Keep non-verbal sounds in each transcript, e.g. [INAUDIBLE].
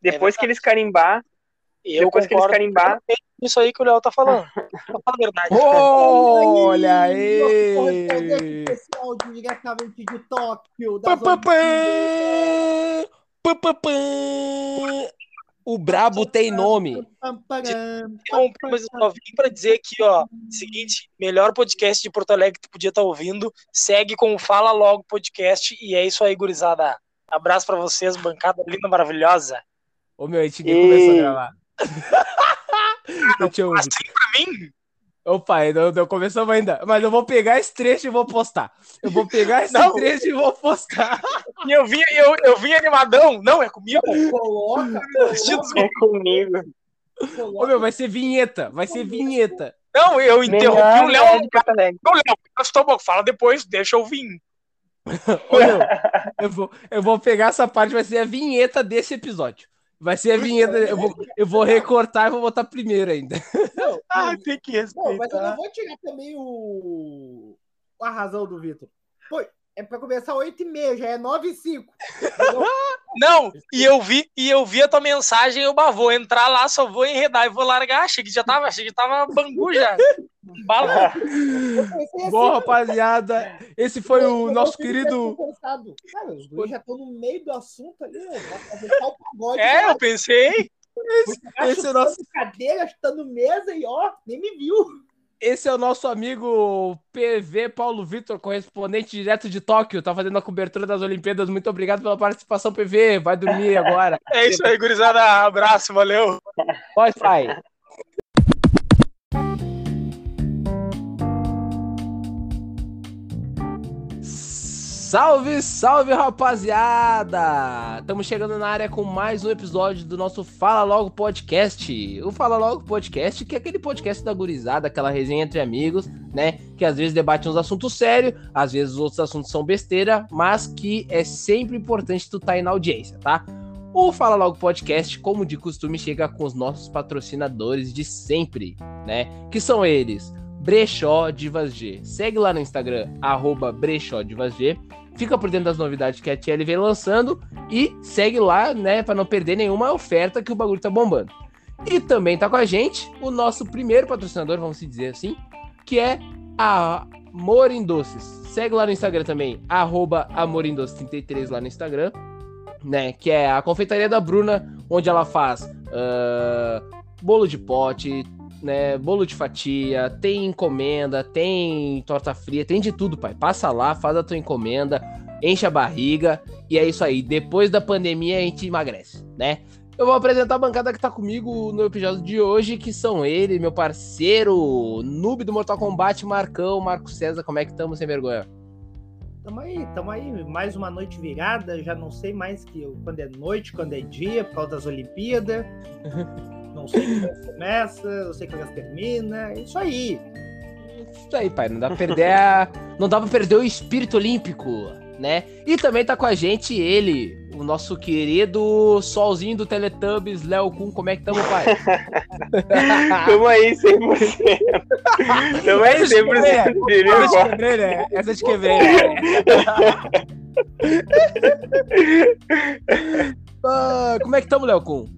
Depois que eles carimbar, Eu depois que eles carimbar, isso aí que o Léo tá falando. [LAUGHS] Tá falando a verdade. Olha aí! diretamente de Tóquio. O brabo tem nome. Então, mas eu só vim pra dizer aqui, ó. Seguinte, melhor podcast de Porto Alegre que tu podia estar ouvindo. Segue com o Fala Logo Podcast. E é isso aí, gurizada. Abraço pra vocês, bancada linda, maravilhosa. Ô meu, a gente nem começou a E- gravar. [LAUGHS] Eu. Assim pra mim? Opa, não, não começamos ainda. Mas eu vou pegar esse trecho e vou postar. Eu vou pegar esse [LAUGHS] Não. trecho e vou postar. E eu vim, eu, eu vim animadão. Não, é comigo. Coloca, Vestidos [LAUGHS] é comigo. Ô meu, vai ser vinheta. Vai ser vinheta. Não, eu interrompi Melhor o Léo. é Alegre. Não, Léo, estou bom. Fala depois, deixa eu vir. Ô, meu, eu vou, eu vou pegar essa parte, vai ser a vinheta desse episódio. Vai ser a vinheta. Eu vou, eu vou recortar e vou botar primeiro ainda. Não, [LAUGHS] Ah, tem que não, mas eu não respeitar. vou tirar também o... a razão do Vitor. Pô, é pra começar 8 e meia, já é 9 e 5. [LAUGHS] Não, e eu vi, e eu vi a tua mensagem, eu bah, vou entrar lá, só vou enredar e vou largar. Achei que já tava, achei que tava bangu já. [LAUGHS] Bala. Assim, Bom, rapaziada, esse foi eu- o eu nosso querido. Cara, os guris já estão no meio do assunto ali, ó. Tal pagode. É, eu pensei. Esse é o nosso, cadeira, chutando mesa e ó, nem me viu. Esse é o nosso amigo PV Paulo Vitor, correspondente direto de Tóquio. Tá fazendo a cobertura das Olimpíadas. Muito obrigado pela participação, PV. Vai dormir agora. [LAUGHS] É isso aí, gurizada. Abraço, valeu. Pode, Salve, salve, rapaziada! Estamos chegando na área com mais um episódio do nosso Fala Logo Podcast. O Fala Logo Podcast, que é aquele podcast da gurizada, aquela resenha entre amigos, né? Que às vezes debate uns assuntos sérios, às vezes os outros assuntos são besteira, mas que é sempre importante tu estar aí na audiência, tá? O Fala Logo Podcast, como de costume, chega com os nossos patrocinadores de sempre, né? Que são eles, Brechó Divas G. Segue lá no Instagram, arroba Brechó Divas G. Fica por dentro das novidades que a TL vem lançando e segue lá, né, para não perder nenhuma oferta que o bagulho tá bombando. E também tá com a gente o nosso primeiro patrocinador, vamos dizer assim, que é a Amor em Doces. Segue lá no Instagram também, arroba amorindoces33 lá no Instagram né? Que é a confeitaria da Bruna, onde ela faz ah, bolo de pote, né? Bolo de fatia, tem encomenda, tem torta fria, tem de tudo, pai. Passa lá, faz a tua encomenda, enche a barriga e é isso aí. Depois da pandemia a gente emagrece, né? Eu vou apresentar a bancada que tá comigo no episódio de hoje, que são ele, meu parceiro, noob do Mortal Kombat, Marcão, Marco César. Como é que estamos, sem vergonha? Tamo aí, tamo aí. Mais uma noite virada. Já não sei mais que quando é noite, quando é dia, por causa das Olimpíadas. [LAUGHS] Não sei que horas começa, não sei que horas termina. É isso aí. Isso aí, pai. Não dá pra perder a... [LAUGHS] Não dá pra perder o espírito olímpico, né? E também tá com a gente ele, o nosso querido solzinho do Teletubbies, Léo Kun. Como é que tamo, pai? [LAUGHS] Tamo aí 100%. Tamo aí 100%. Diria Essa agora. quebrei, né? Essa te quebrei. né? [LAUGHS] Ah, como é que tamo, Léo Kun?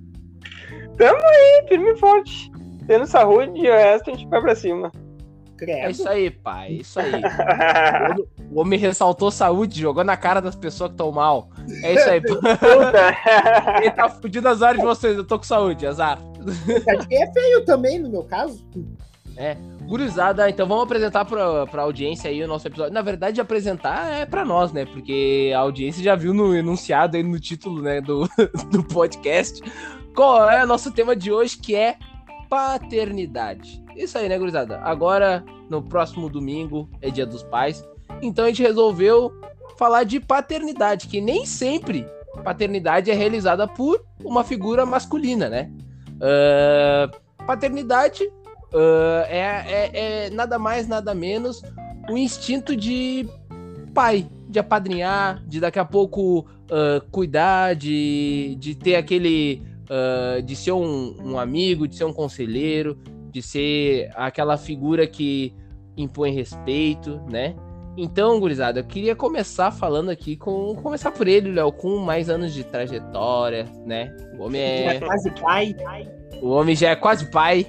Firme e forte. Tendo saúde e o resto a gente vai pra cima. É Credo. isso aí, pai. É isso aí. [LAUGHS] O homem ressaltou saúde, jogou na cara das pessoas que estão mal. É isso aí. [LAUGHS] Quem tá fudido azar de vocês, eu tô com saúde, azar. Que é feio também, no meu caso. Gurizada, então vamos apresentar pra, pra audiência aí o nosso episódio. Na verdade, apresentar é pra nós, né? Porque a audiência já viu no enunciado aí no título, né, do, [LAUGHS] do podcast. Qual é o nosso tema de hoje, que é paternidade. Isso aí, né, gurizada? Agora, no próximo domingo, é dia dos pais. Então a gente resolveu falar de paternidade, que nem sempre paternidade é realizada por uma figura masculina, né? Ah, paternidade ah, é, é- é nada mais, nada menos o instinto de pai, de apadrinhar, de daqui a pouco ah, cuidar, de, de ter aquele. Ah, de ser um, um amigo, de ser um conselheiro, de ser aquela figura que impõe respeito, né? Então, gurizada, eu queria começar falando aqui com. Começar por ele, Léo, com mais anos de trajetória, né? O homem Já é. é quase pai. O homem já é quase pai.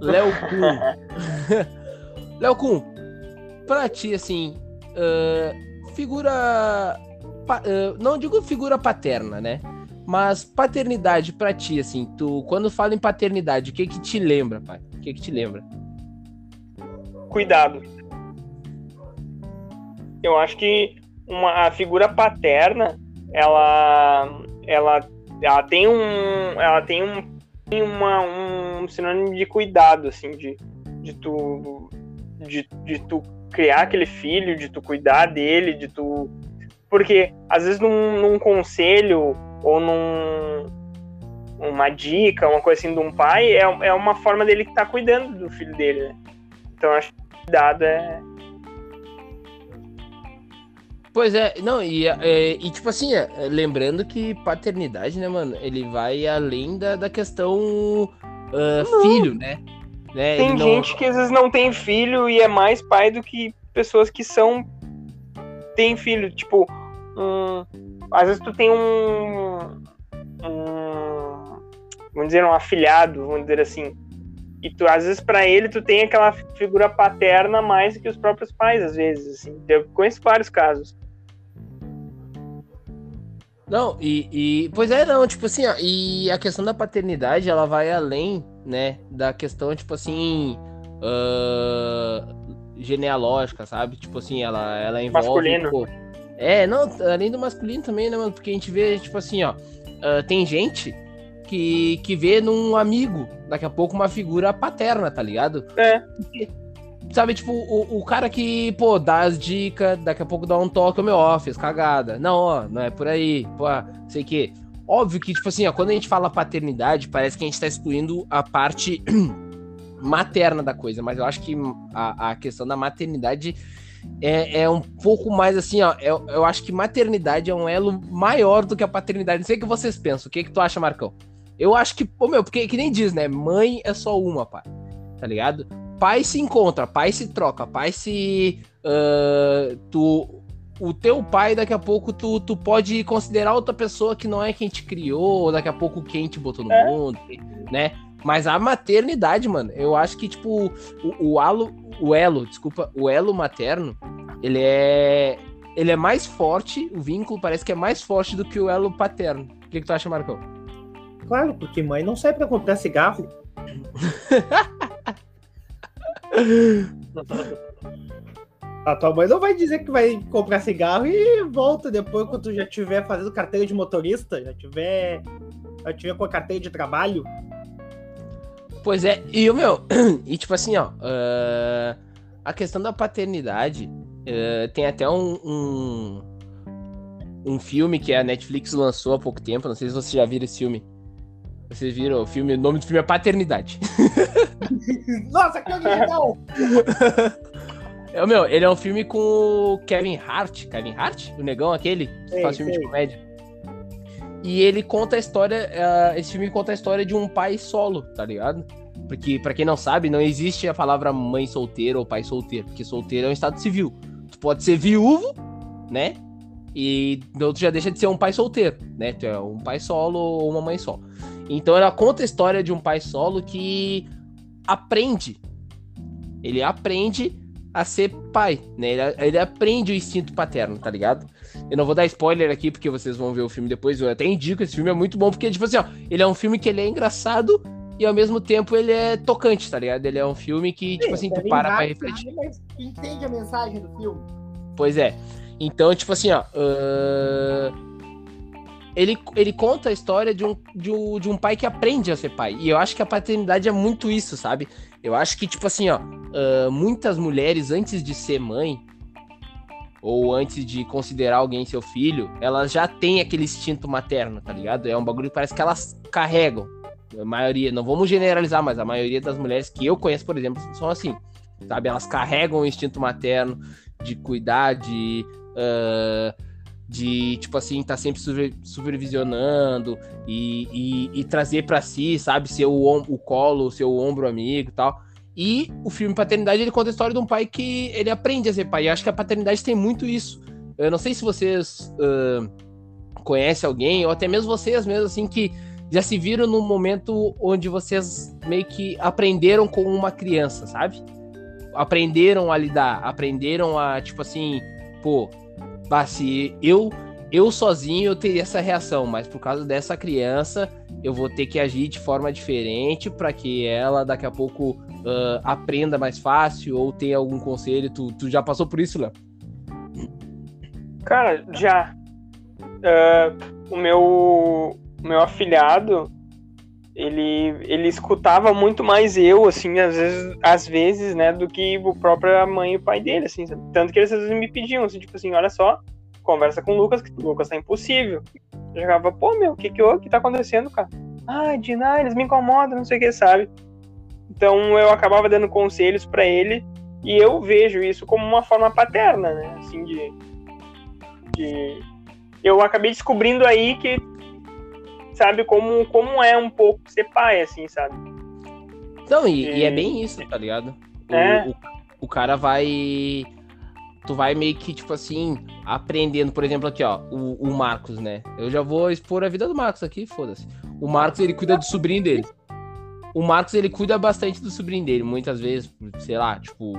Léo Kuhn. [LAUGHS] Léo Kuhn, pra ti, assim, ah, figura. ah, não digo figura paterna, né? Mas paternidade pra ti, assim, tu, quando fala em paternidade, o que que te lembra, pai? O que que te lembra? Cuidado. Eu acho que uma, a figura paterna, ela, ela, ela tem um, ela tem um, tem uma, um sinônimo de cuidado, assim, de, de tu, de, de tu criar aquele filho, de tu cuidar dele, de tu, porque às vezes num, num conselho ou num uma dica, uma coisa assim de um pai, é, é uma forma dele que tá cuidando do filho dele, né? Então acho que cuidado é, Pois é, não, e, é, e tipo assim, é, lembrando que paternidade, né, mano, ele vai além da, da questão ah, filho, né? né? Tem não- gente que às vezes não tem filho e é mais pai do que pessoas que são tem filho. Tipo, um, às vezes tu tem um, um vamos dizer um afilhado, vamos dizer assim. E tu às vezes pra ele tu tem aquela figura paterna mais que os próprios pais às vezes, assim. Eu conheço vários casos. Não, e, e- Pois é, não, tipo assim, ó, e a questão da paternidade, ela vai além, né, da questão, tipo assim. ah, genealógica, sabe? Tipo assim, ela, ela envolve. Masculino. É, não, além do masculino também, né, mano? Porque a gente vê, tipo assim, ó. ah, tem gente que, que vê num amigo, daqui a pouco, uma figura paterna, tá ligado? É. Sabe, tipo, o, o cara que, pô, dá as dicas, daqui a pouco dá um toque, meu, ó, fez cagada. Não, ó, não é por aí, pô, sei que. Óbvio que, tipo assim, ó, quando a gente fala paternidade, parece que a gente tá excluindo a parte [CLEARS THROAT] materna da coisa, mas eu acho que a, a questão da maternidade é, é um pouco mais assim, ó. Eu, eu acho que maternidade é um elo maior do que a paternidade. Não sei o que vocês pensam. O que, que tu acha, Marcão? Eu acho que, pô, meu, porque que nem diz, né? Mãe é só uma, pai. Tá ligado? Pai se encontra, pai se troca, pai se. ah, tu, o teu pai, daqui a pouco, tu, tu pode considerar outra pessoa que não é quem te criou, daqui a pouco quem te botou no É. mundo, né? Mas a maternidade, mano, eu acho que, tipo, o, o alo, o elo, desculpa, o elo materno, ele é. Ele é mais forte, o vínculo parece que é mais forte do que o elo paterno. O que, que tu acha, Marcão? Claro, porque mãe não sai pra comprar cigarro. A tua mãe não vai dizer que vai comprar cigarro e volta depois quando tu já tiver fazendo carteira de motorista, já tiver, já tiver com a carteira de trabalho. Pois é, e o meu, [CLEARS THROAT] e tipo assim, ó, ah, a questão da paternidade, ah, tem até um, um, um filme que a Netflix lançou há pouco tempo, não sei se vocês já viram esse filme. Vocês viram o filme, o nome do filme é Paternidade. [LAUGHS] Nossa, que original! [LAUGHS] É o meu, ele é um filme com o Kevin Hart, Kevin Hart? O negão aquele, que Sei, faz filme de comédia. E ele conta a história, ah, esse filme conta a história de um pai solo, tá ligado? Porque, pra quem não sabe, não existe a palavra mãe solteira ou pai solteiro, porque solteiro é um estado civil. Tu pode ser viúvo, né? E então tu já deixa de ser um pai solteiro, né? Tu é um pai solo ou uma mãe solo. Então ela conta a história de um pai solo que aprende. Ele aprende a ser pai, né? Ele, ele aprende o instinto paterno, tá ligado? Eu não vou dar spoiler aqui, porque vocês vão ver o filme depois. Eu até indico, esse filme é muito bom, porque, tipo assim, ó, ele é um filme que ele é engraçado e ao mesmo tempo ele é tocante, tá ligado? Ele é um filme que, tipo assim, tu Kevin para pra refletir. Mas entende a mensagem do filme. Pois é. Então, tipo assim, ó. ahn, Ele, ele conta a história de um, de, um, de um pai que aprende a ser pai. E eu acho que a paternidade é muito isso, sabe? Eu acho que, tipo assim, ó. ahn, muitas mulheres, antes de ser mãe, ou antes de considerar alguém seu filho, elas já têm aquele instinto materno, tá ligado? É um bagulho que parece que elas carregam. A maioria, não vamos generalizar, mas a maioria das mulheres que eu conheço, por exemplo, são assim. Sabe? Elas carregam o instinto materno de cuidar, de. ah, de, tipo assim, tá sempre super- supervisionando e, e, e trazer pra si, sabe? Ser o, o colo, ser o ombro amigo e tal. E o filme Paternidade, ele conta a história de um pai que ele aprende a ser pai. E acho que a paternidade tem muito isso. Eu não sei se vocês uh, conhecem alguém, ou até mesmo vocês mesmo, assim, que já se viram num momento onde vocês meio que aprenderam com uma criança, sabe? Aprenderam a lidar, aprenderam a, tipo assim, pô, se eu eu sozinho eu teria essa reação, mas por causa dessa criança eu vou ter que agir de forma diferente para que ela daqui a pouco uh, aprenda mais fácil ou tenha algum conselho. Tu, tu já passou por isso, Léo? Cara, já. Uh, o meu meu afilhado, ele, ele escutava muito mais eu, assim, às vezes, às vezes, né, do que o próprio mãe e o pai dele, assim? Tanto que eles às vezes me pediam, assim, tipo assim, olha só, conversa com o Lucas, que o Lucas tá impossível. Eu jogava, pô, meu, o que que, que tá acontecendo, cara? Ah, Dina, eles me incomodam, não sei o que, sabe? Então eu acabava dando conselhos para ele e eu vejo isso como uma forma paterna, né? Assim, de, de... Eu acabei descobrindo aí que sabe como, como é um pouco ser pai, assim, sabe? Não, e, e... e é bem isso, tá ligado? O, é. o, o cara vai tu vai meio que, tipo assim, aprendendo, por exemplo, aqui, ó, o, o, Marcos, né? Eu já vou expor a vida do Marcos aqui, foda-se. O Marcos, ele cuida do sobrinho dele. O Marcos, ele cuida bastante do sobrinho dele, muitas vezes, sei lá, tipo,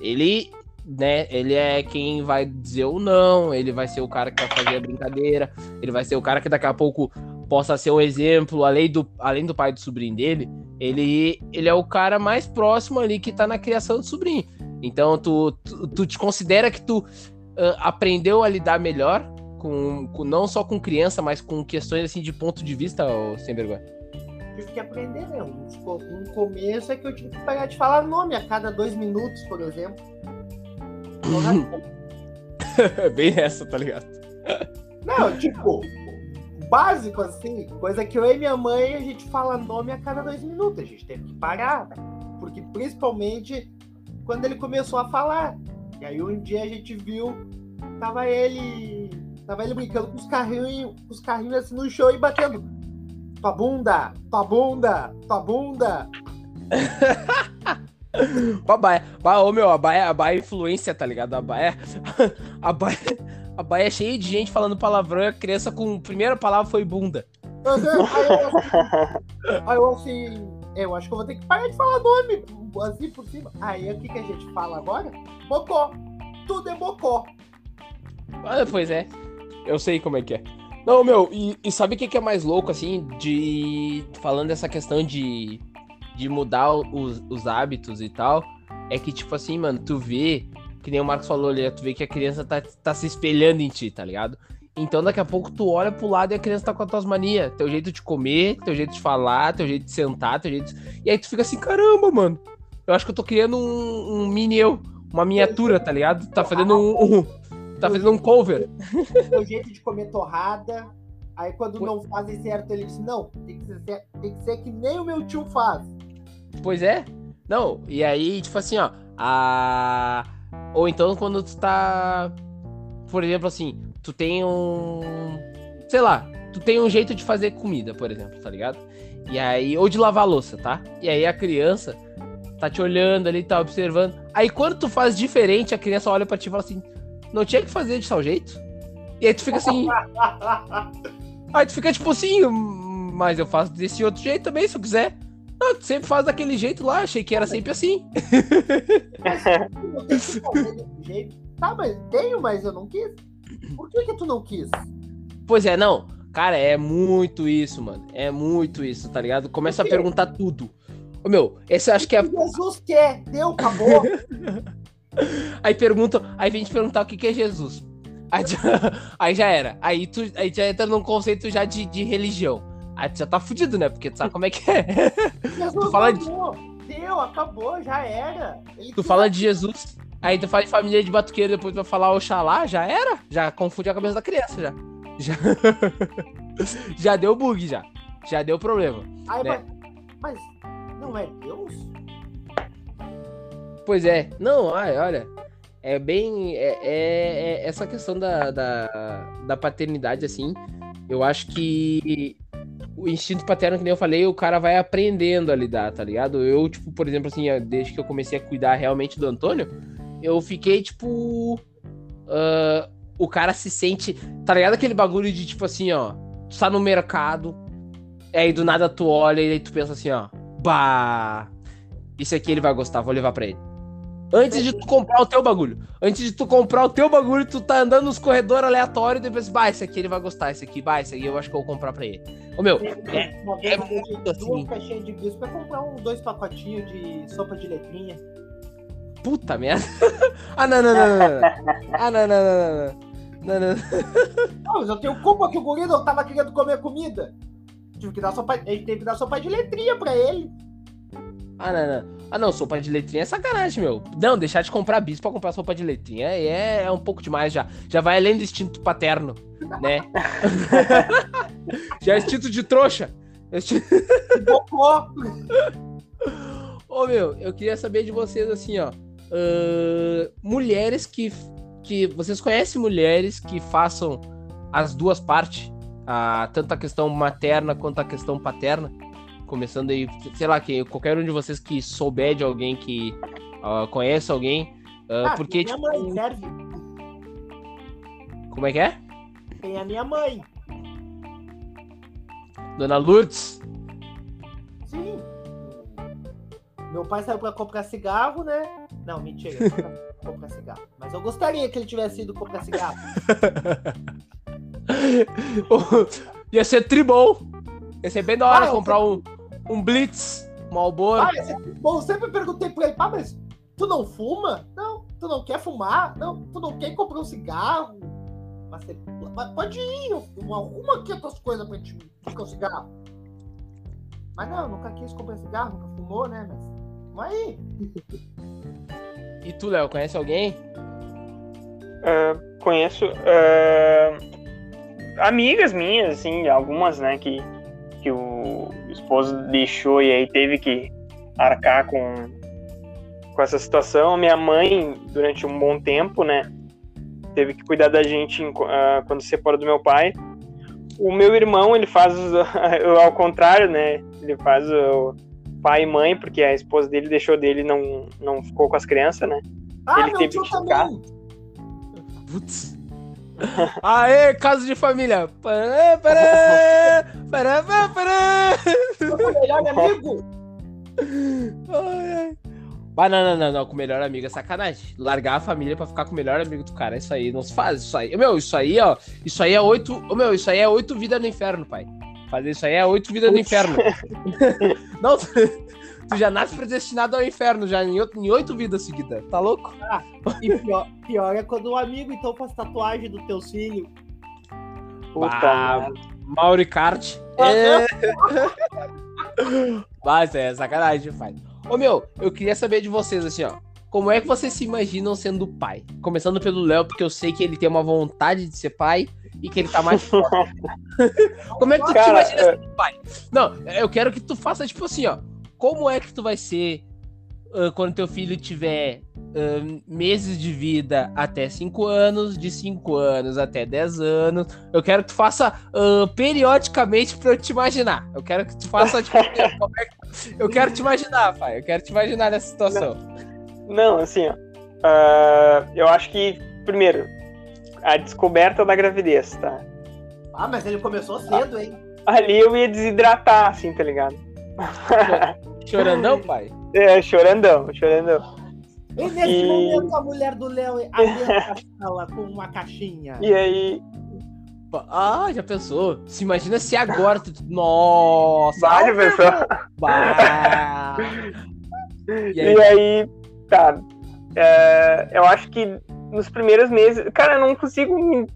ele, né, ele é quem vai dizer o não, ele vai ser o cara que vai fazer a brincadeira, ele vai ser o cara que daqui a pouco possa ser um exemplo, além do, além do pai do sobrinho dele, ele, ele é o cara mais próximo ali que tá na criação do sobrinho. Então, tu, tu, tu te considera que tu uh, aprendeu a lidar melhor com, com, não só com criança, mas com questões assim de ponto de vista, sem vergonha? Tive que aprender, né? Um começo é que eu tive que parar de falar nome a cada dois minutos, por exemplo. [LAUGHS] Bem essa, tá ligado? Não, tipo, básico, assim, coisa que eu e minha mãe a gente fala nome a cada dois minutos. A gente teve que parar. Porque principalmente quando ele começou a falar. E aí um dia a gente viu, tava ele. Tava ele brincando com os carrinhos, os carrinhos assim no chão e batendo. Tua bunda, tua bunda, tua bunda. [LAUGHS] a baia, ô meu, a baia, a baia é influência, tá ligado? A baia, [LAUGHS] a baia, a Bahia é cheia de gente falando palavrão e a criança com a primeira palavra foi bunda. Aí eu, assim, aí eu assim, eu acho que eu vou ter que parar de falar nome, assim por cima. Aí o que, que a gente fala agora? Bocó. Tudo é bocó. Ah, pois é. Eu sei como é que é. Não, meu, e, e sabe o que, que é mais louco, assim, de. Falando dessa questão de, de mudar os, os hábitos e tal. É que, tipo assim, mano, tu vê que nem o Marcos falou ali, tu vê que a criança tá, tá se espelhando em ti, tá ligado? Então daqui a pouco tu olha pro lado e a criança tá com as tuas manias. Teu jeito de comer, teu jeito de falar, teu jeito de sentar, teu jeito de... E aí tu fica assim, caramba, mano. Eu acho que eu tô criando um, um mini eu, uma miniatura, tá ligado? Tá fazendo um, um tá fazendo um cover. [LAUGHS] Teu jeito de comer torrada. Aí quando não fazem certo, ele diz, não, tem que, ser, tem que ser que nem o meu tio faz. Pois é. Não, e aí, tipo assim, ó, a ou então quando tu tá. Por exemplo, assim, tu tem um. Sei lá, tu tem um jeito de fazer comida, por exemplo, tá ligado? E aí. Ou de lavar louça, tá? E aí a criança tá te olhando ali, tá observando. Aí quando tu faz diferente, a criança olha pra ti e fala assim: não tinha que fazer de tal jeito? E aí tu fica assim. [LAUGHS] aí tu fica tipo assim, mas eu faço desse outro jeito também, se eu quiser. Não, tu sempre faz daquele jeito lá, achei que era sempre assim. eu tenho que fazer desse jeito. Tá, mas tenho, mas eu não quis. Por que que tu não quis? Pois é, não. Cara, é muito isso, mano. É muito isso, tá ligado? Começa a perguntar tudo. Ô, meu, esse eu acho que é. Jesus quer, deu, acabou. [LAUGHS] aí pergunta, aí vem te perguntar o que, que é Jesus. Aí já, [LAUGHS] aí já era. Aí tu aí já entra num conceito já de, de religião. Aí tu já tá fudido, né? Porque tu sabe como é que é. [LAUGHS] Jesus tu fala de... Deu, acabou, já era. Ele tu fala de Jesus, aí tu fala de família de batuqueiro, depois tu vai falar Oxalá, já era? Já confunde a cabeça da criança, já. Já, já deu bug, já. Já deu problema. Aí, né? mas, mas não é Deus? Pois é. Não, olha. É bem. É, é, é essa questão da, da, da paternidade, assim. Eu acho que o instinto paterno, que nem eu falei, o cara vai aprendendo a lidar, tá ligado? Eu, tipo, por exemplo, assim, desde que eu comecei a cuidar realmente do Antônio, eu fiquei, tipo. Uh, o cara se sente. Tá ligado aquele bagulho de, tipo assim, ó. Tu tá no mercado, aí do nada tu olha e aí tu pensa assim, ó. Bah! Isso aqui ele vai gostar, vou levar pra ele. Antes de tu comprar o teu bagulho. Antes de tu comprar o teu bagulho, tu tá andando nos corredores aleatórios e depois, bah, esse aqui ele vai gostar, esse aqui, bah, esse aqui eu acho que eu vou comprar pra ele. Ô meu, é, Uma é vez muito duas assim. caixinhas de bis pra comprar uns dois pacotinhos de sopa de letrinha. Puta merda. ah, não, não, não, não, não. Ah, não, não, não, não, não. Não, não. Não, mas eu tenho culpa que o não tava querendo comer comida. Tive que dar sopa, gente teve que dar sopa de letrinha pra ele. Ah, não, não. Ah, não, sopa de letrinha é sacanagem, meu. Não, deixar de comprar bis pra comprar sopa de letrinha é, é um pouco demais já. Já vai além do instinto paterno, né? [LAUGHS] já é instinto de trouxa. Bocó. [LAUGHS] Ô, meu, eu queria saber de vocês, assim, ó. ahn, mulheres que, que. Vocês conhecem mulheres que façam as duas partes? A, tanto a questão materna quanto a questão paterna? Começando aí, sei lá, que qualquer um de vocês que souber de alguém que ah, conhece alguém. ah, Ah, porque, tem a tipo. minha mãe, serve. Como é que é? Tem a minha mãe. Dona Lourdes? Sim. Meu pai saiu pra comprar cigarro, né? Não, mentira. [LAUGHS] Comprar cigarro. Mas eu gostaria que ele tivesse ido comprar cigarro. [LAUGHS] [LAUGHS] Ia ser tribom. Ia ser bem da hora Ah, comprar um, um Blitz, um Malboro. Ah, esse- bom, eu sempre perguntei pra ele, pá, mas tu não fuma? Não. Tu não quer fumar? Não. Tu não quer comprar um cigarro? Mas, você- mas pode ir, eu eu arrumo aqui as tuas coisas pra te comprar um cigarro. Mas não, nunca quis comprar cigarro, nunca fumou, né? Mas. Mas aí. E tu, Léo, conhece alguém? Ah, conheço ah, amigas minhas, assim, algumas, né, que, que o esposo deixou e aí teve que arcar com, com essa situação. Minha mãe, durante um bom tempo, né, teve que cuidar da gente em- ah, quando se separou do meu pai. O meu irmão, ele faz [LAUGHS] ao contrário, né, ele faz o pai e mãe, porque a esposa dele deixou dele e não, não ficou com as crianças, né. Ah, Ele teve que ficar. também. Putz. Aê, caso de família. Pará, pará, pará, pará, pará. Meu melhor amigo. Ai, ai. Mas não, não, não, não, com o melhor amigo é sacanagem. Largar a família pra ficar com o melhor amigo do cara, isso aí não se faz. Isso aí, meu, isso aí, ó. Isso aí é oito. Meu, isso aí é oito vidas no inferno, pai. Fazer isso aí é oito vidas no inferno. [LAUGHS] não, tu, já nasce predestinado ao inferno, já em oito, em oito vidas seguidas. Tá louco? E pior, pior é quando o amigo então faz tatuagem dos teus filhos. Puta. Mauri Kart. É. [LAUGHS] Mas é sacanagem, pai. Ô meu, eu queria saber de vocês assim, ó. Como é que vocês se imaginam sendo pai? Começando pelo Léo, porque eu sei que ele tem uma vontade de ser pai e que ele tá mais forte. [LAUGHS] Como é que tu te Cara, imagina é- sendo pai? Não, eu quero que tu faça tipo assim, ó. Como é que tu vai ser ah, quando teu filho tiver ah, meses de vida até 5 anos, de 5 anos até 10 anos? Eu quero que tu faça ah, periodicamente pra eu te imaginar. Eu quero que tu faça, tipo, [LAUGHS] como é que- eu quero te imaginar, pai. Eu quero te imaginar nessa situação. Não, assim, ó. eu acho que, primeiro, a descoberta da gravidez, tá? Ah, mas ele começou cedo, hein? Ali eu ia desidratar, assim, tá ligado? Chorandão, pai? é, chorandão, chorandão. E nesse E- momento a mulher do Léo abre a sala com uma caixinha. E aí, Ah, já pensou? Se imagina se agora tu. Nossa! pessoas. [LAUGHS] Bah. E aí? E aí, tá. é, eu acho que nos primeiros meses. Cara, eu não consigo me,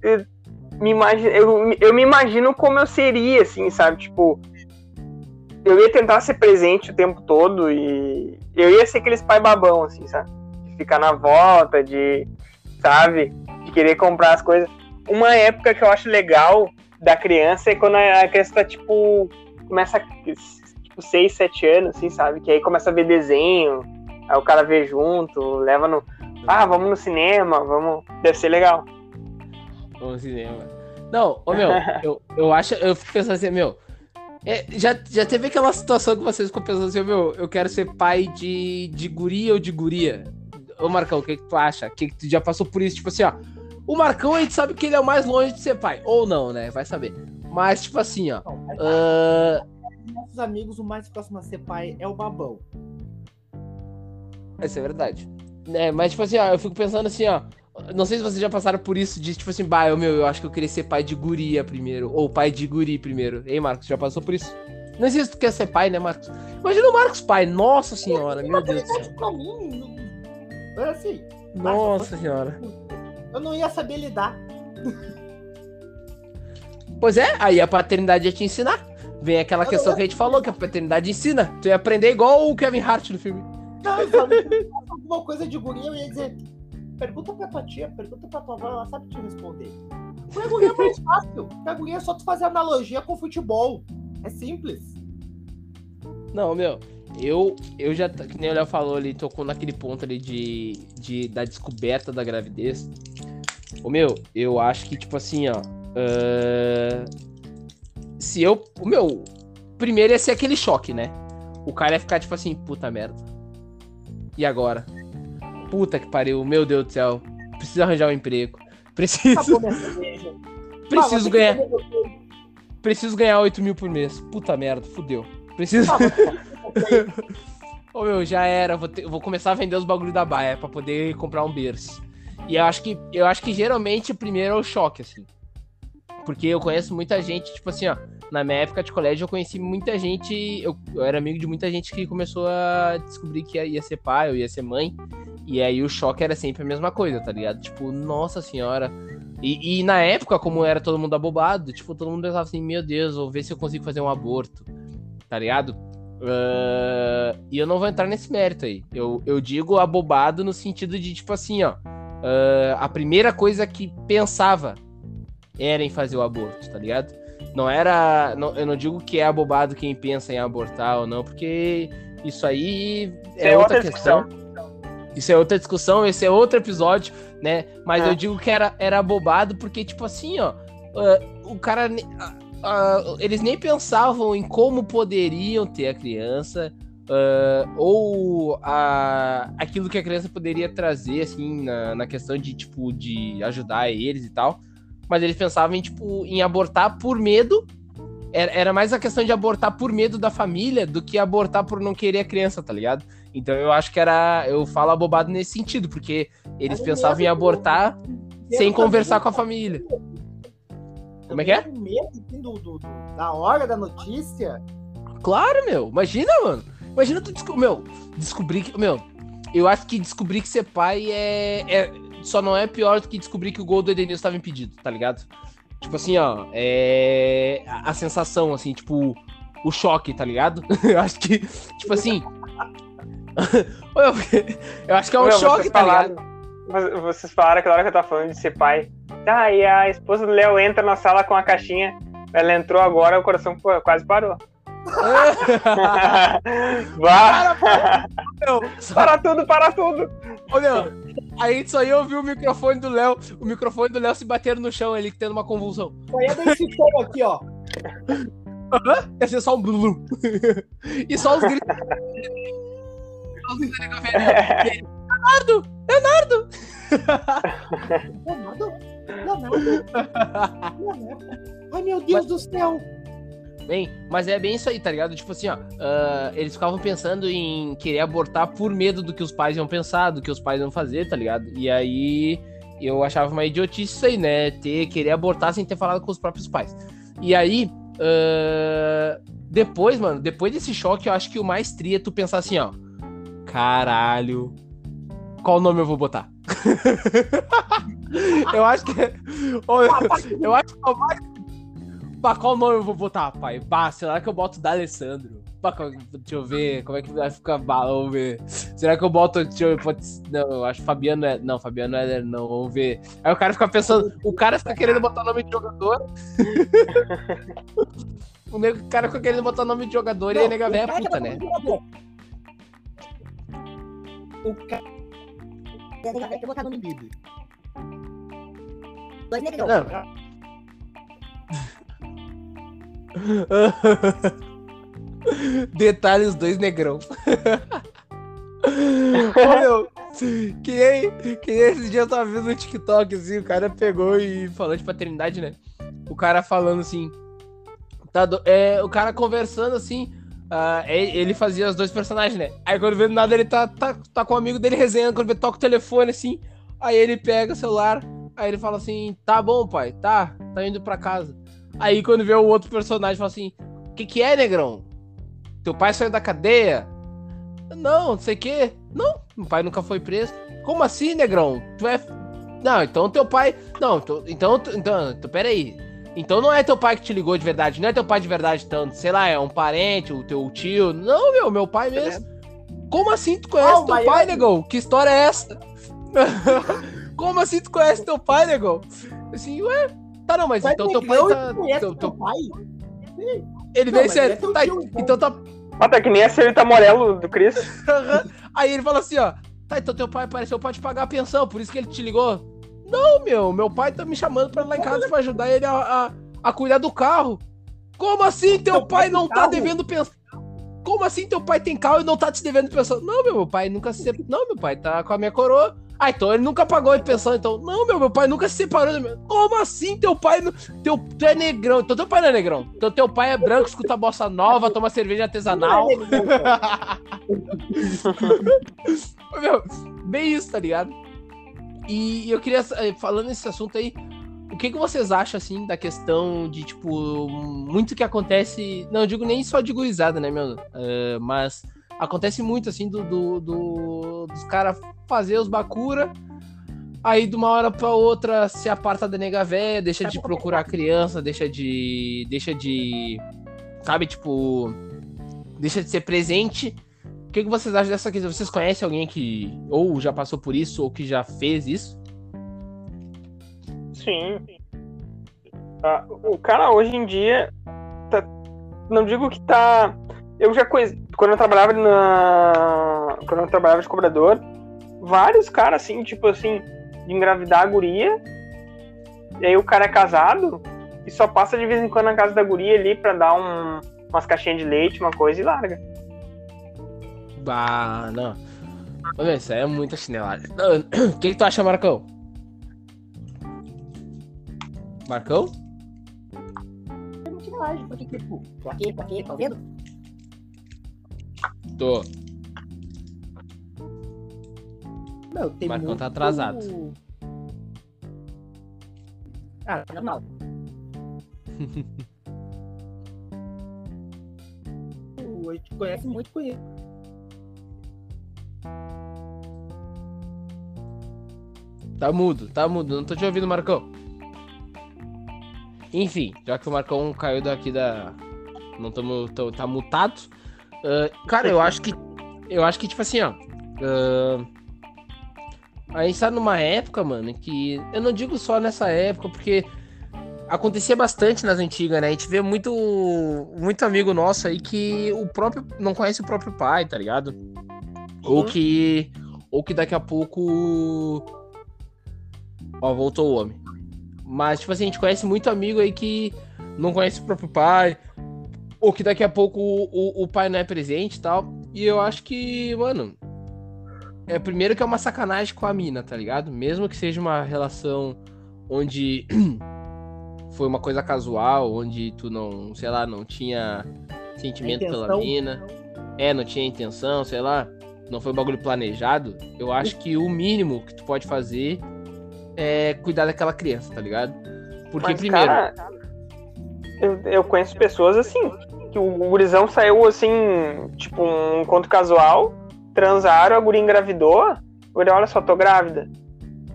me imaginar. Eu, eu me imagino como eu seria, assim, sabe? Tipo. Eu ia tentar ser presente o tempo todo e eu ia ser aqueles pai babão, assim, sabe? De ficar na volta, de. Sabe? De querer comprar as coisas. Uma época que eu acho legal da criança é quando a criança tá, tipo. Começa. Tipo, 6, 7 anos, assim, sabe? Que aí começa a ver desenho, Aí o cara vê junto, leva no. Ah, vamos no cinema, vamos. Deve ser legal. Vamos no cinema. Não, ô meu, [LAUGHS] eu, eu acho, eu fico pensando assim, meu, É, já, já teve aquela situação que vocês ficam pensando assim, meu, eu quero ser pai de, de guria ou de guria? Ô Marcão, o que, que tu acha? Que, que tu já passou por isso? Tipo assim, ó. O Marcão, a gente sabe que ele é o mais longe de ser pai. Ou não, né? Vai saber. Mas, tipo assim, ó. Não, ah, nossos amigos, o mais próximo a ser pai é o babão. Isso é verdade. É, mas, tipo assim, ó, eu fico pensando assim, ó. Não sei se vocês já passaram por isso de, tipo assim, bah, eu, meu, eu acho que eu queria ser pai de guria primeiro. Ou pai de guri primeiro. Ei, Marcos, já passou por isso? Não sei se tu quer ser pai, né, Marcos? Imagina o Marcos pai. Nossa senhora, meu Deus do céu. Pra mim, não- é assim, Nossa senhora. eu não ia saber lidar. Pois é, aí a paternidade ia te ensinar. Vem aquela questão que a gente falou, que a paternidade ensina. Tu ia aprender igual o Kevin Hart no filme. Não, eu falei, eu alguma coisa de guria, eu ia dizer, pergunta pra tua tia, pergunta pra tua avó, ela sabe te responder. Pra guria é mais fácil. Pra guria é só tu fazer analogia com futebol. É simples. Não, meu, eu, eu já, que nem o Léo falou ali, tocou naquele ponto ali de, de, da descoberta da gravidez. Ô, meu, eu acho que, tipo assim, ó. ah, se eu. O meu. Primeiro ia ser aquele choque, né? O cara ia ficar, tipo assim, puta merda. E agora? Puta que pariu, meu Deus do céu. Preciso arranjar um emprego. Preciso, preciso Ah, ganhar. Preciso ganhar 8 mil por mês. Puta merda, fudeu. Preciso. Ô meu, já era. Vou, ter- vou começar a vender os bagulho da baia pra poder comprar um berço. E eu acho que eu acho que geralmente o primeiro é o choque, assim. Porque eu conheço muita gente, tipo assim, ó. Na minha época de colégio, eu conheci muita gente. Eu, eu era amigo de muita gente que começou a descobrir que ia, ia ser pai ou ia ser mãe. E aí o choque era sempre a mesma coisa, tá ligado? Tipo, nossa senhora. E, e na época, como era todo mundo abobado, tipo, todo mundo pensava assim, meu Deus, vou ver se eu consigo fazer um aborto. Tá ligado? Ah, e eu não vou entrar nesse mérito aí. Eu, eu digo abobado no sentido de, tipo assim, ó. ah, a primeira coisa que pensava era em fazer o aborto, tá ligado? Não era. não- eu não digo que é abobado quem pensa em abortar ou não, porque isso aí é, é outra, outra questão. Isso é outra discussão, esse é outro episódio, né? Mas É. eu digo que era, era abobado porque, tipo assim, ó. ah, o cara. ah, ah, eles nem pensavam em como poderiam ter a criança. ou a, aquilo que a criança poderia trazer, assim, na, na questão de, tipo, de ajudar eles e tal. Mas eles pensavam em, tipo, em abortar por medo. Era, era mais a questão de abortar por medo da família do que abortar por não querer a criança, tá ligado? Então eu acho que era. Eu falo abobado nesse sentido, porque eles Era pensavam em abortar sem conversar com a família. Como é que é? Medo assim, do, do- da hora da notícia. Claro, meu. Imagina, mano. Imagina tu desco meu, descobrir que. Meu, eu acho que descobrir que ser pai é, é- Só não é pior do que descobrir que o gol do Edenilson estava impedido, tá ligado? Tipo assim, ó. É. A, a sensação, assim, tipo. O choque, tá ligado? [LAUGHS] eu acho que. Tipo assim. Eu, acho que é um Meu, choque, vocês tá falaram- ligado? Vo- Vocês falaram aquela hora que eu tava falando de ser pai. Tá, e a esposa do Léo entra na sala com a caixinha. Ela entrou agora, o coração pô, quase parou. [LAUGHS] Vá! Meu, Para tudo, para tudo! Ô, meu, aí só ia ouvir o microfone do Léo, o microfone do Léo se batendo no chão, ele tendo uma convulsão. Só ia dar esse som aqui, ó. Ia ser só um blum. [LAUGHS] e só os gritos. Leonardo! Leonardo! Leonardo, Leonardo, Leonardo. Ai, meu Deus do céu. Bem, mas é bem isso aí, tá ligado? Tipo assim, ó, ah, eles ficavam pensando em querer abortar por medo do que os pais iam pensar, do que os pais iam fazer, tá ligado? E aí eu achava uma idiotice isso aí, né? Ter, querer abortar sem ter falado com os próprios pais. E aí, ah, depois, mano, depois desse choque, eu acho que o mais tri é tu pensar assim, ó. Caralho. Qual nome eu vou botar? [LAUGHS] eu acho que. Ô, eu acho que é o mais Pá, qual nome eu vou botar, pai? Pá, será que eu boto D'Alessandro? Pá, deixa eu ver, como é que vai ficar bala, vamos ver. Será que eu boto, deixa eu, não, eu acho Fabiano é, não, Fabiano é, não, vamos ver. Aí o cara fica pensando, o cara fica querendo botar nome de jogador. [LAUGHS] o cara fica querendo botar nome de jogador e aí a nega velha é puta, né? O cara. Quer botar nome Bibi. Não. Detalhe, os dois negrão. Ô, meu, que nem, que nem esse dia eu tava vendo no TikTok, assim, o cara pegou e falou de paternidade, né? O cara falando assim. Tá do- é, o cara conversando assim. É- ele fazia os dois personagens, né? Aí quando vê nada ele tá, tá, tá com um amigo dele resenhando, quando vê toca o telefone assim. Aí ele pega o celular, aí ele fala assim: tá bom, pai, tá, tá indo pra casa. Aí quando vê o outro personagem, fala assim: que que é, negrão? Teu pai saiu da cadeia? Não, não sei o quê. Não, meu pai nunca foi preso. Como assim, negrão? Tu é. Não, então teu pai. Não, tu- então. Então, então peraí. Então não é teu pai que te ligou de verdade, não é teu pai de verdade, então, sei lá, é um parente, o teu tio. Não, meu, meu pai mesmo. Como assim tu conhece Ah, o teu pai, baiano. negão? Que história é essa? [LAUGHS] Como assim tu conhece teu pai, negão? Assim, ué. Tá, não, mas então teu pai negrão, tá. ele conhece teu- teu teu- pai? ele Não, vem ele é teu Tá, tio, então. então tá. Ah, tá que nem a Celita Morello do Cris. [LAUGHS] Aí ele fala assim, ó. Tá, então teu pai apareceu pra te pagar a pensão, por isso que ele te ligou. Não, meu, meu pai tá me chamando pra ir lá em casa pra ajudar ele a, a, a cuidar do carro. Como assim teu Teu pai pai não tá carro? devendo pensão? Como assim teu pai tem carro e não tá te devendo pensão? Não, meu, meu pai nunca se separou. Não, meu pai tá com a minha coroa. Ah, então ele nunca pagou a pensão, então. Não, meu, meu pai nunca se separou. Como assim teu pai. não- Teu, tu é negrão. Então teu pai não é negrão. Então teu pai é branco, escuta bossa nova, toma cerveja artesanal. É negrão. [LAUGHS] Meu, bem isso, tá ligado? E eu queria, eh, falando nesse assunto aí, o que, que vocês acham, assim, da questão de, tipo, muito que acontece. Não, eu digo nem só de gurizada, né, meu? Eh, mas acontece muito, assim, do, do- do- dos caras fazer os Bakura, aí de uma hora pra outra se aparta da nega véia, deixa de procurar a criança, deixa de. Deixa de. Sabe, tipo. Deixa de ser presente. Que, que vocês acham dessa questão? Vocês conhecem alguém que ou já passou por isso ou que já fez isso? Sim. Ah, o cara hoje em dia. tá- não digo que tá. Eu já conheci. Quando eu trabalhava na. Quando eu trabalhava de cobrador, vários caras assim, tipo assim, de engravidar a guria. E aí o cara é casado e só passa de vez em quando na casa da guria ali pra dar um, umas caixinhas de leite, uma coisa e larga. Bah, não. Meu, isso aí é muita chinelada. Não, [CLEARS THROAT] O que, que tu acha, Marcão? Marcão? É uma chinelagem, porque, tipo, tô aqui, tô aqui, tô ouvindo? Tô. Meu, tem Marcão muito... tá atrasado. Ah, normal. [LAUGHS] A gente conhece muito com Tá mudo, tá mudo. Não tô te ouvindo, Marcão. Enfim, já que o Marcão caiu daqui da. Não tamo, tô- tá mutado. Ah, cara, eu acho que. Eu acho que, tipo assim, ó. ah, a gente tá numa época, mano, que. Eu não digo só nessa época, porque acontecia bastante nas antigas, né? A gente vê muito. Muito amigo nosso aí que o próprio. Não conhece o próprio pai, tá ligado? Ou que. Ou que daqui a pouco. Ó, voltou o homem. Mas, tipo assim, a gente conhece muito amigo aí que não conhece o próprio pai. Ou que daqui a pouco o, o, o pai não é presente e tal. E eu acho que, mano. É primeiro que é uma sacanagem com a mina, tá ligado? Mesmo que seja uma relação onde [CLEARS THROAT] foi uma coisa casual, onde tu não, sei lá, não tinha sentimento pela mina. É, não tinha intenção, sei lá. Não foi um bagulho planejado. Eu acho que o mínimo que tu pode fazer é cuidar daquela criança, tá ligado? Porque Mas, primeiro. cara, eu, eu conheço pessoas assim, que o gurizão saiu assim, tipo, um encontro casual, transaram, a guria engravidou, guria, olha só, tô grávida.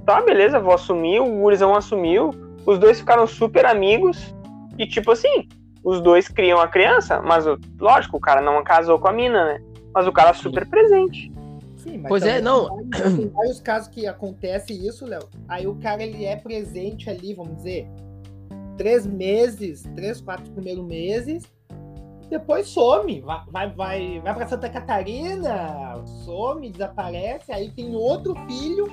Tá, beleza, vou assumir, o gurizão assumiu, os dois ficaram super amigos, e tipo assim, os dois criam a criança, mas lógico, o cara não casou com a mina, né? Mas o cara super presente. Sim, mas Pois é, não. Tem vários, casos que acontece isso, Léo. Aí o cara ele é presente ali, vamos dizer, três meses, três, quatro primeiros meses, depois some, vai, vai, vai, vai para Santa Catarina, some, desaparece, aí tem outro filho.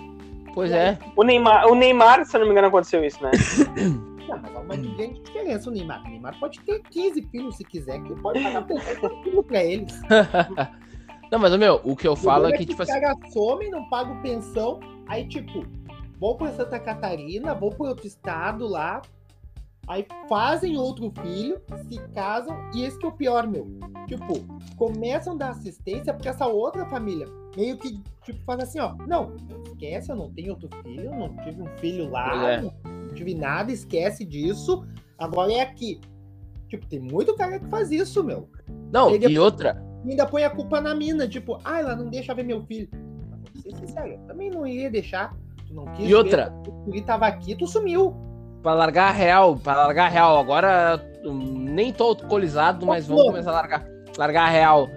Pois é. O Neymar, o Neymar, se eu não me engano, aconteceu isso, né? [COUGHS] Não, mas há uma grande diferença o Neymar. O Neymar pode ter 15 filhos se quiser, que pode pagar pensão filho pra eles. [LAUGHS] Não, mas, meu, o que eu falo é problema que, tipo os assim. caras somem, não pagam pensão, aí, tipo, vão pra Santa Catarina, vão pra outro estado lá, aí fazem outro filho, se casam, e esse que é o pior, meu. Tipo, começam a dar assistência porque essa outra família meio que, tipo, faz assim, ó, não, esquece, eu não tenho outro filho, não tive um filho lá, é. não tive nada, esquece disso, agora é aqui. Tipo, tem muito cara que faz isso, meu. Não, Ele- e outra. Ainda põe a culpa na mina, tipo, ah, ela não deixa ver meu filho. Mas vou ser sincero, eu também não iria deixar. Tu não quis E outra. ver, guri tava aqui, tu sumiu. Pra largar a real, pra largar a real. Agora hum, nem tô alcoolizado, mas vamos começar a largar, largar a real.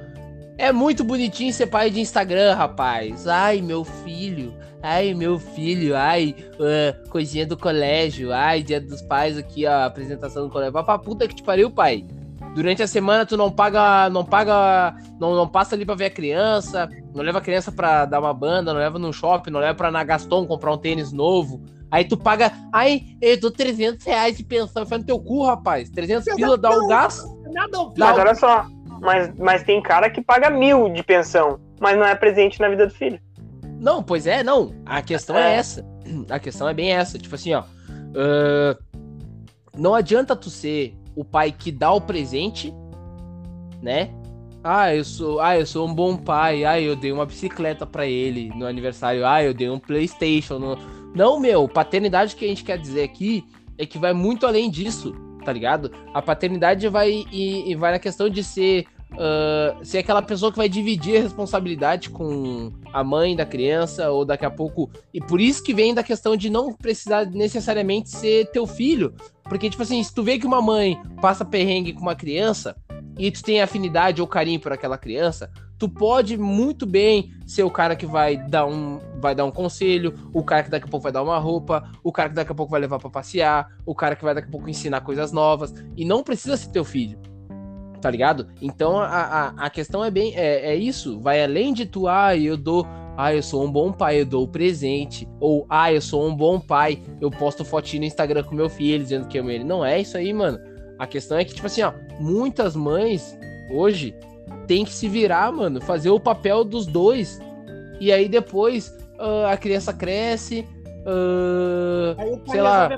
É muito bonitinho ser pai de Instagram, rapaz. Ai, meu filho. Ai, meu filho. Ai, ah, coisinha do colégio. Ai, dia dos pais aqui, ó, apresentação do colégio. Vai pra puta que te pariu, pai. Durante a semana tu não paga, não paga, não, não passa ali pra ver a criança, não leva a criança pra dar uma banda, não leva no shopping, não leva pra na Gaston comprar um tênis novo. Aí tu paga, ai, eu dou 300 reais de pensão, foi no teu cu, rapaz. 300 pila dá o gasto. Nada ver. Mas olha só, mas, mas tem cara que paga mil de pensão, mas não é presente na vida do filho. Não, pois é, não. A questão é, É. essa. A questão é bem essa. Tipo assim, ó. ah, não adianta tu ser o pai que dá o presente, né? Ah, eu sou, ah, eu sou um bom pai. Ah, eu dei uma bicicleta pra ele no aniversário. Ah, eu dei um PlayStation. no- Não, meu, paternidade que a gente quer dizer aqui é que vai muito além disso, tá ligado? A paternidade vai e, e vai na questão de ser ah, ser aquela pessoa que vai dividir a responsabilidade com a mãe da criança ou daqui a pouco. E por isso que vem da questão de não precisar necessariamente ser teu filho. Porque, tipo assim, se tu vê que uma mãe passa perrengue com uma criança e tu tem afinidade ou carinho por aquela criança, tu pode muito bem ser o cara que vai dar um, vai dar um conselho, o cara que daqui a pouco vai dar uma roupa, o cara que daqui a pouco vai levar pra passear, o cara que vai daqui a pouco ensinar coisas novas. E não precisa ser teu filho tá ligado? Então a, a, a questão é bem, é, é isso, vai além de tu, ah, eu dou, ah, eu sou um bom pai, eu dou o presente, ou, ah, eu sou um bom pai, eu posto fotinho no Instagram com meu filho, dizendo que eu amo ele. Não é isso aí, mano. A questão é que, tipo assim, ó, muitas mães, hoje, tem que se virar, mano, fazer o papel dos dois, e aí depois ah, a criança cresce, ah, Aí o pai sei lá.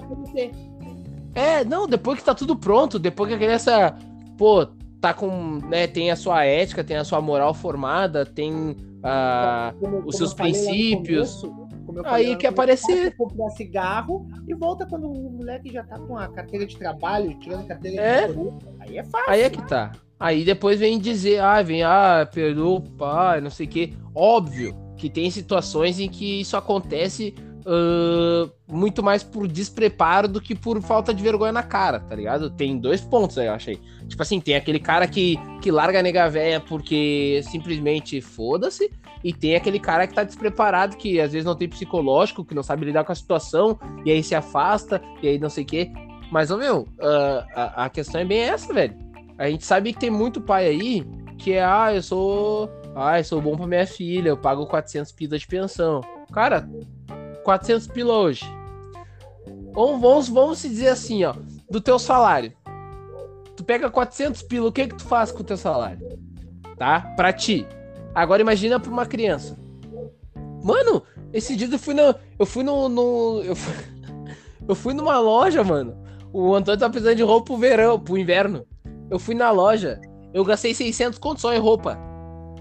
é, não, depois que tá tudo pronto, depois que a criança, pô, tá com, né, tem a sua ética, tem a sua moral formada, tem a... Como- como os seus princípios. começo, Aí falei lá no que começo, aparecer. comprar cigarro e volta quando o moleque já tá com a carteira de trabalho, tirando carteira É. de motorista. Aí é fácil. Aí é que tá. Aí depois vem dizer, ah, vem, ah, perdoa o pai, não sei o quê. Óbvio que tem situações em que isso acontece ah, muito mais por despreparo do que por falta de vergonha na cara, tá ligado? Tem dois pontos aí, eu achei. Tipo assim, tem aquele cara que, que larga a nega véia porque simplesmente foda-se, e tem aquele cara que tá despreparado, que às vezes não tem psicológico, que não sabe lidar com a situação, e aí se afasta, e aí não sei o quê. Mas, ô meu, ah, a, a questão é bem essa, velho. A gente sabe que tem muito pai aí que é, ah, eu sou. Ah, eu sou bom pra minha filha, eu pago 400 pila de pensão. Cara, 400 pila hoje. Vamos, vamos, vamos se dizer assim, ó, do teu salário. Tu pega 400 pila, o que que tu faz com o teu salário? Tá? Pra ti. Agora imagina pra uma criança. Mano, esse dia eu fui no. Eu fui no. no- eu, fui, [LAUGHS] eu fui numa loja, mano. O Antônio tá precisando de roupa pro verão, pro inverno. Eu fui na loja, eu gastei 600 conto só em roupa.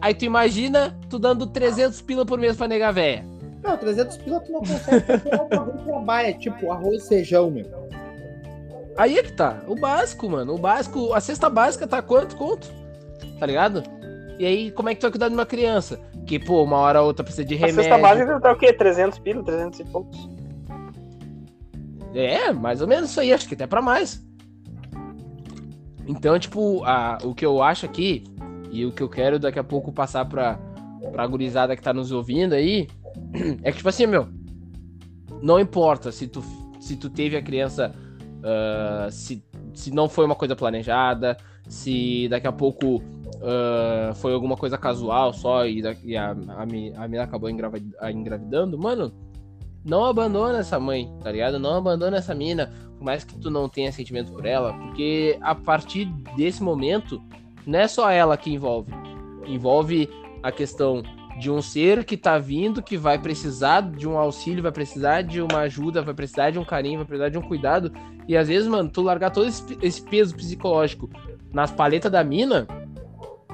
Aí tu imagina tu dando 300 pila por mês pra negar véia. Não, 300 pila tu não consegue fazer bagulho que trabalha, tipo arroz e feijão, meu. Aí é que tá. O básico, mano. O básico. A cesta básica tá quanto conto? Tá ligado? E aí, como é que tu vai cuidar de uma criança? Que, pô, uma hora ou outra precisa de A remédio. cesta básica tá o quê? 300 pila, 300 e poucos. É, mais ou menos isso aí, acho que até pra mais. Então, tipo, a, o que eu acho aqui, e o que eu quero daqui a pouco passar pra, pra gurizada que tá nos ouvindo aí, é que, tipo assim, meu, não importa se tu, se tu teve a criança, ah, se, se não foi uma coisa planejada, se daqui a pouco ah, foi alguma coisa casual só e, e a, a, a acabou engravid- engravidando, mano, não abandona essa mãe, tá ligado? Não abandona essa mina. Por mais que tu não tenha sentimento por ela, porque a partir desse momento, não é só ela que envolve. Envolve a questão de um ser que tá vindo, que vai precisar de um auxílio, vai precisar de uma ajuda, vai precisar de um carinho, vai precisar de um cuidado. E às vezes, mano, tu largar todo esse, esse peso psicológico nas paletas da mina,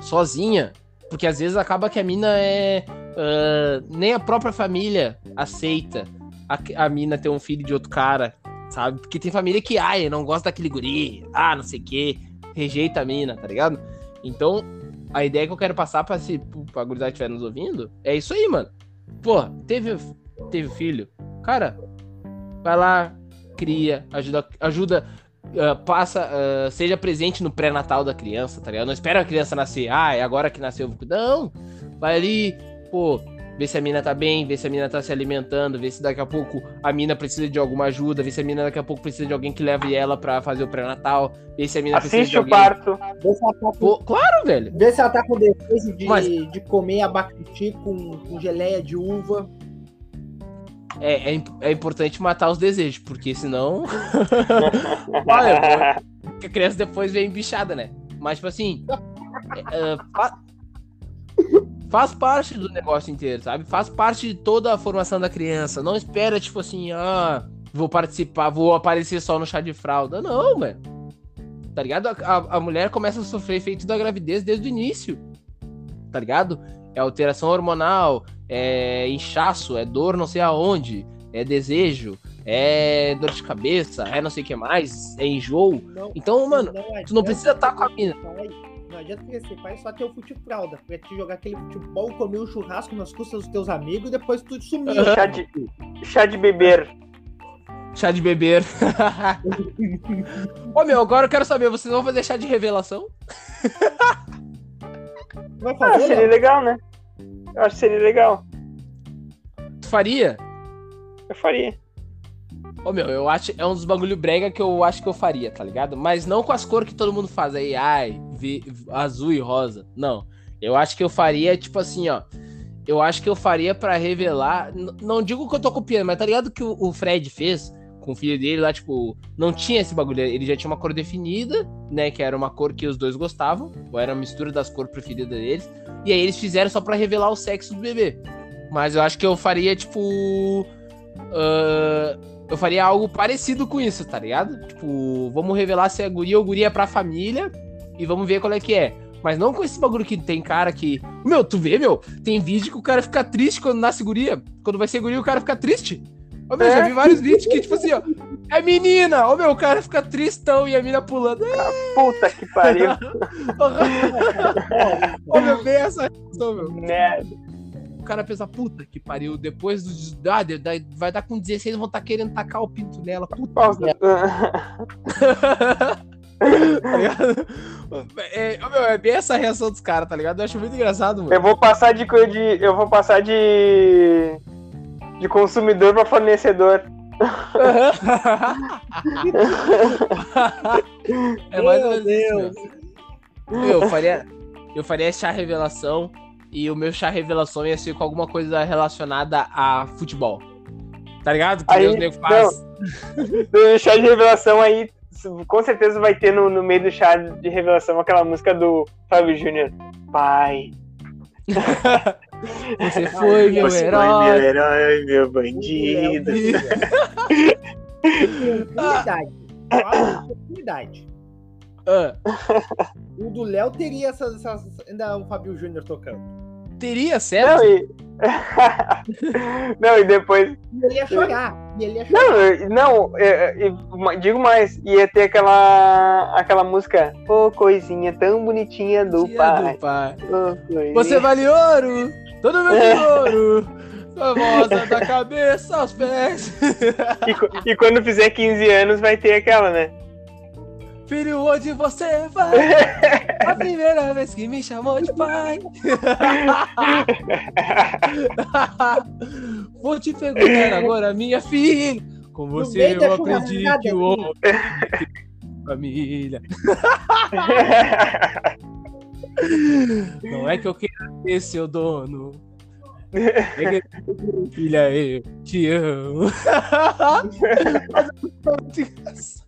sozinha, porque às vezes acaba que a mina é. ah, nem a própria família aceita a, a mina ter um filho de outro cara, sabe? Porque tem família que, ai, não gosta daquele guri, ah, não sei o quê, rejeita a mina, tá ligado? Então, a ideia que eu quero passar pra, se, pra gurizada estiver nos ouvindo é isso aí, mano. Pô, teve, teve filho, cara, vai lá, cria, ajuda, ajuda ah, passa, ah, seja presente no pré-natal da criança, tá ligado? Não espera a criança nascer, ah, é agora que nasceu. Não, vai ali, pô, vê se a mina tá bem, vê se a mina tá se alimentando, vê se daqui a pouco a mina precisa de alguma ajuda, vê se a mina daqui a pouco precisa de alguém que leve ela pra fazer o pré-natal, vê se a mina precisa de Assiste o alguém... parto. Vê se ela tá com, Pô, claro, velho. vê se ela tá com desejo de, Mas- de comer abacaxi com, com geleia de uva. É, é, é importante matar os desejos, porque senão. [LAUGHS] Olha, a criança depois vem bichada, né? Mas, tipo assim. é, é, faz parte do negócio inteiro, sabe? Faz parte de toda a formação da criança. Não espera, tipo assim, ah, vou participar, vou aparecer só no chá de fralda. Não, velho. Tá ligado? A, a- mulher começa a sofrer efeito da gravidez desde o início. Tá ligado? É alteração hormonal, é inchaço, é dor não sei aonde, é desejo, é dor de cabeça, é não sei o que mais, é enjoo. Não, Então, mano, tu não precisa estar com a mina. pai- Não adianta ser pai só ter o futefralda. Pra te jogar aquele futebol, comer um churrasco nas custas dos teus amigos e depois tu sumir. chá, de, chá de beber. Chá de beber. [LAUGHS] Ô meu, agora eu quero saber, vocês vão fazer chá de revelação? Vai Ah, fazer, seria Léo? legal, né? Eu acho que seria legal. Tu faria? Eu faria. Ô meu, eu acho é um dos bagulho brega que eu acho que eu faria, tá ligado? Mas não com as cores que todo mundo faz aí, ai, azul e rosa. Não. Eu acho que eu faria tipo assim, ó. Eu acho que eu faria pra revelar, não digo que eu tô copiando, mas tá ligado que o, Fred fez com o filho dele lá, tipo, não tinha esse bagulho, ele já tinha uma cor definida, né, que era uma cor que os dois gostavam, ou era a mistura das cores preferidas deles, e aí eles fizeram só pra revelar o sexo do bebê. Mas eu acho que eu faria tipo ah, eu faria algo parecido com isso, tá ligado? Tipo, vamos revelar se é guria ou guria pra família e vamos ver qual é que é. Mas não com esse bagulho que tem cara que. Meu, tu vê, meu? Tem vídeo que o cara fica triste quando nasce guria. Quando vai ser guria, o cara fica triste. Ô, meu, já vi vários vídeos que, tipo assim, ó. É menina! Ô, meu, o cara fica tristão e a mina pulando. Puta que pariu. [LAUGHS] Ô, meu, vem essa reação, meu. Merda. O cara pensa, puta que pariu, depois dos. Ah, vai dar com 16, vão estar querendo tacar o pinto nela. Puta Nossa. [LAUGHS] tá ligado? É, meu, é bem essa reação dos caras, tá ligado? Eu acho muito engraçado, mano. Eu vou passar de, de. Eu vou passar de. De consumidor pra fornecedor. [LAUGHS] é mais ou Meu menos isso, Deus. meu. Meu, eu faria, eu faria chá revelação e o meu chá revelação ia ser com alguma coisa relacionada a futebol. Tá ligado? Que Aí, Deus nego faz. Do [LAUGHS] chá de revelação aí, com certeza vai ter no, no meio do chá de revelação aquela música do Fábio Júnior. Pai. [LAUGHS] Você foi meu Você herói. foi meu herói, meu bandido. Oportunidade. De oportunidade. Ah, O do Léo teria essas, essas- ainda o Fábio Júnior tocando. Teria, Não, certo? e. [LAUGHS] não, e depois. E ele ia chorar. E ele ia chorar. Não, não, eu- eu digo mais, ia ter aquela. aquela música. Ô, coisinha tão bonitinha do Tia pai. do pai. Coisinha. Você vale ouro, todo meu [LAUGHS] de ouro, famosa da cabeça aos pés. E, e quando fizer 15 anos vai ter aquela, né? Filho, onde você vai? A primeira vez que me chamou de pai. Vou te perguntar agora, minha filha. Com você eu aprendi que o homem família. Não é que eu queira ser seu dono. Filha, eu te amo. [LAUGHS] Mas é.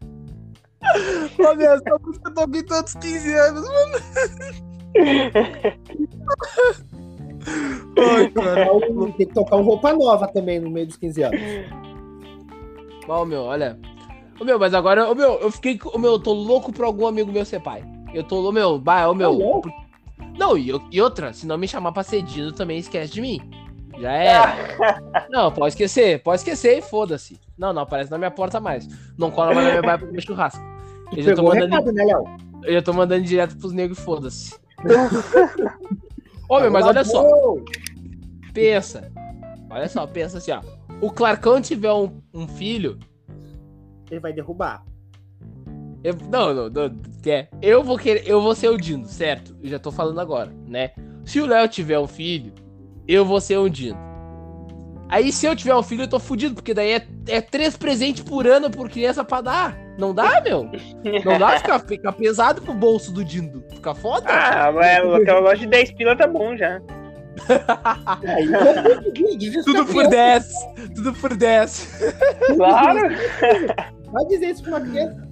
Ô, meu, essa música eu tô ouvindo todos os 15 anos, mano. [LAUGHS] Cara. Um- Tem que tocar um roupa nova também no meio dos 15 anos. Ó, meu, olha. Ô, meu, mas agora, ô, meu, eu fiquei. Ô, meu, eu tô louco pra algum amigo meu ser pai. Eu tô, ô, meu, bah, ô, meu. Tá? Não, e, e outra, se não me chamar pra ser Dino, também esquece de mim. Já era. [LAUGHS] não, pode esquecer, pode esquecer e foda-se. Não, não aparece na minha porta mais. Não cola mais na minha baia pro meu churrasco. Eu já mandando, recado, né, eu já tô mandando direto pros negros e foda-se. Meu, mas olha só. Pensa. Olha só, pensa assim, ó. O Clarkão tiver um, um filho, Ele vai derrubar. Eu, não, não, não, é, eu vou querer, eu vou ser o Dino, certo? Eu já tô falando agora, né? Se o Léo tiver um filho, eu vou ser o Dino. Aí se eu tiver um filho, eu tô fudido, porque daí é, é três presentes por ano por criança pra dar. Não dá, meu? Não dá ficar, ficar pesado pro bolso do Dino. Fica foda. Ah, mas aquela loja de 10 pila tá bom já. [LAUGHS] Tudo por criança. 10. Tudo por 10. Claro. Vai dizer isso pra uma criança.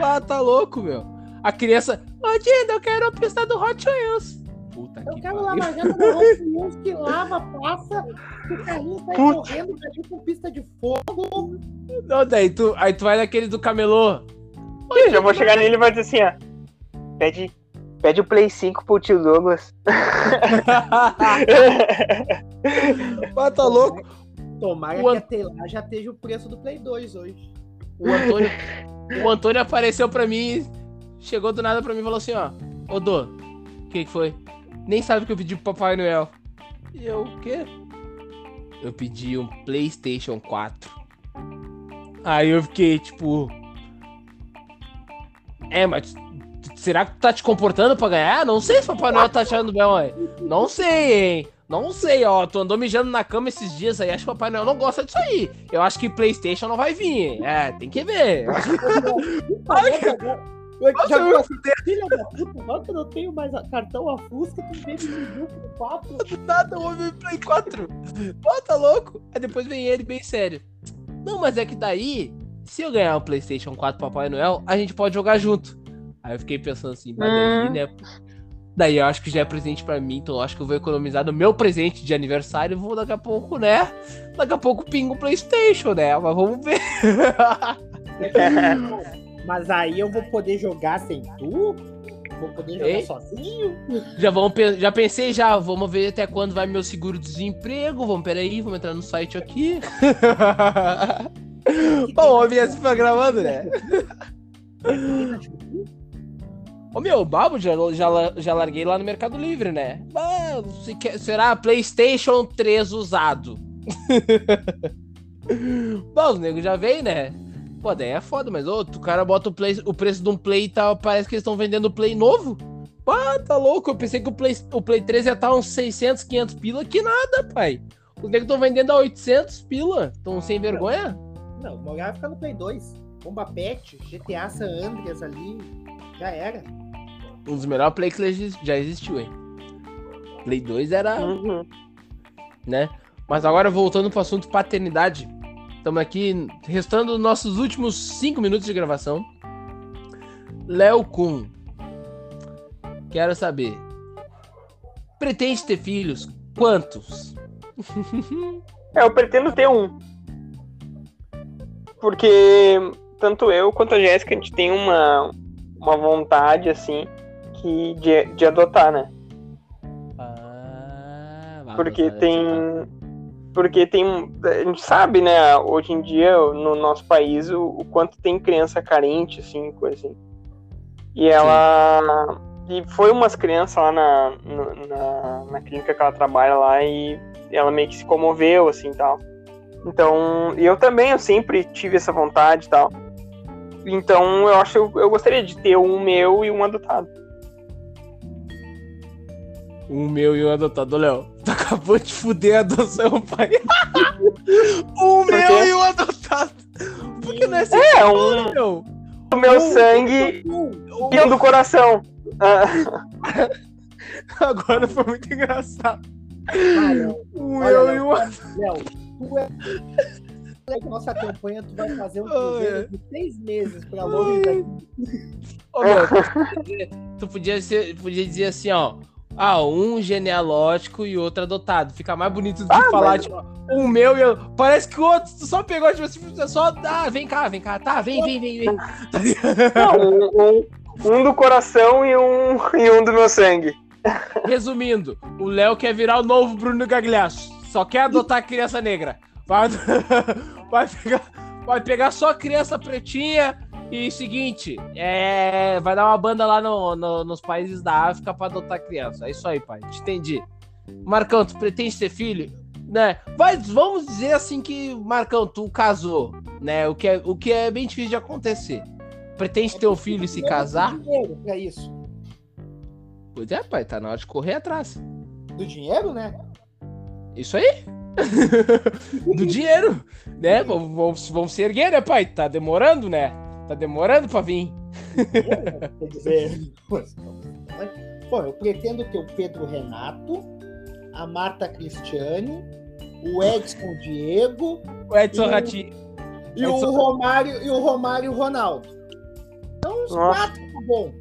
Ah, tá louco, meu. A criança. Ô, Dino, eu quero a pista do Hot Wheels. Puta Eu que quero pariu. lava jato da Wheels que lava, passa, que o carrinho sai Putz. correndo, o carrinho com pista de fogo. Não, daí tu, aí tu vai naquele do camelô. Eu já vou chegar nele e vai dizer assim, ó. Pede, pede o Play 5 pro tio Douglas. [LAUGHS] Ah, tá louco? Tomara O que até lá já esteja o preço do Play 2 hoje. O Antônio, o Antônio apareceu pra mim, chegou do nada pra mim e falou assim, ó. Ô, Dô, o que que foi? Nem sabe o que eu pedi pro Papai Noel. E eu, o quê? Eu pedi um Playstation 4. Aí eu fiquei, tipo... É, mas será que tu tá te comportando pra ganhar? Não sei se o Papai Noel tá achando bem, ó. Não sei, hein? Não sei, ó. Tu andou mijando na cama esses dias aí. Acho que o Papai Noel não gosta disso aí. Eu acho que Playstation não vai vir. É, tem que ver. Eu acho que- [LAUGHS] Nossa, já eu- viu filha da puta, agora que eu não tenho mais cartão a Fusca, tu vem me com 4. Do [LAUGHS] nada, o homem Play 4. Ó, tá louco? Aí depois vem ele bem sério. Não, mas é que daí, se eu ganhar um PlayStation 4 Papai Noel, a gente pode jogar junto. Aí eu fiquei pensando assim, mas daí, Hum. né? Daí eu acho que já é presente pra mim, então eu acho que eu vou economizar no meu presente de aniversário e vou daqui a pouco, né? Daqui a pouco pingo o PlayStation, né? Mas vamos ver. [LAUGHS] [LAUGHS] Mas aí eu vou poder jogar sem tu? Vou poder jogar Ei? sozinho? Já, vamos, já pensei já, vamos ver até quando vai meu seguro-desemprego. Vamos, peraí, vamos entrar no site aqui. [LAUGHS] Bom, o OBS foi gravando, né? Ô meu, o Babo já, já, já larguei lá no Mercado Livre, né? Ah, se quer- será PlayStation 3 usado? [LAUGHS] Bom, os nego já veio, né? Pô, daí é foda, mas ô, o cara bota o, play, o preço de um Play e tal, parece que eles estão vendendo o Play novo. Ah, tá louco, eu pensei que o Play, o Play 3 ia estar uns 600, 500 pila, que nada, pai. Os negros estão vendendo a 800 pila, estão sem vergonha? Não, o meu vai ficar no Play 2. Bomba Pet, GTA San Andreas ali. Já era. Um dos melhores Play que já existiu, hein? Play 2 era, Uhum. né? Mas agora voltando pro assunto paternidade. Estamos aqui restando os nossos últimos 5 minutos de gravação. Léo Kun. Quero saber. Pretende ter filhos? Quantos? [LAUGHS] É, eu pretendo ter um. Porque tanto eu quanto a Jéssica, a gente tem uma, uma vontade, assim, que de, de adotar, né? Ah, Porque tem. Porque tem. A gente sabe, né, hoje em dia, no nosso país, o, o quanto tem criança carente, assim, coisa assim. E ela. E foi umas crianças lá na, na, na clínica que ela trabalha lá e ela meio que se comoveu, assim tal. Então, eu também, eu sempre tive essa vontade e tal. Então, eu acho eu, eu gostaria de ter um meu e um adotado. O meu e o adotado, Léo. [LAUGHS] Tu acabou de fuder a adoção, pai. [LAUGHS] o meu e o adotado. Porque não é assim, É, um, meu. o meu sangue e um do coração. Ah, [LAUGHS] Agora foi muito engraçado. Ah, Léo, Um olha, eu e o tu é. é que Nossa campanha, tu vai fazer um cruzeiro de seis meses pra longe daqui. Ô, meu, tu podia dizer- tu podia, ser- podia dizer assim, ó. Ah, um genealógico e outro adotado. Fica mais bonito de falar, mas- tipo, um meu e eu. Parece que o outro tu só pegou, tipo assim, você só. Ah, vem cá, vem cá, tá, vem, vem, vem, vem. Não, um, um- um do coração e um, e um do meu sangue. Resumindo, o Léo quer virar o novo Bruno Gagliasso. Só quer adotar criança negra. Vai, [LAUGHS] vai, pegar, vai pegar só criança pretinha. E seguinte, é, vai dar uma banda lá no- no- nos países da África pra adotar criança. É isso aí, pai. Te entendi. Marcão, tu pretende ter filho? Né? Vai, vamos dizer assim que, Marcão, tu casou, né? O que é, o que é bem difícil de acontecer. Pretende ter um filho e se casar? Dinheiro pra isso. Pois é, pai, tá na hora de correr atrás. Do dinheiro, né? Isso aí. [LAUGHS] Do dinheiro, né? Vamos, vamos, vamos se erguer, né, pai? Tá demorando, né? Tá demorando pra vir. Quer dizer. [LAUGHS] Bom, eu pretendo ter o Pedro Renato, a Marta Cristiane, o Edson Diego O Edson E- Ratinho. e Edson- o Romário e o Romário Ronaldo. Então os Nossa. quatro tá bom.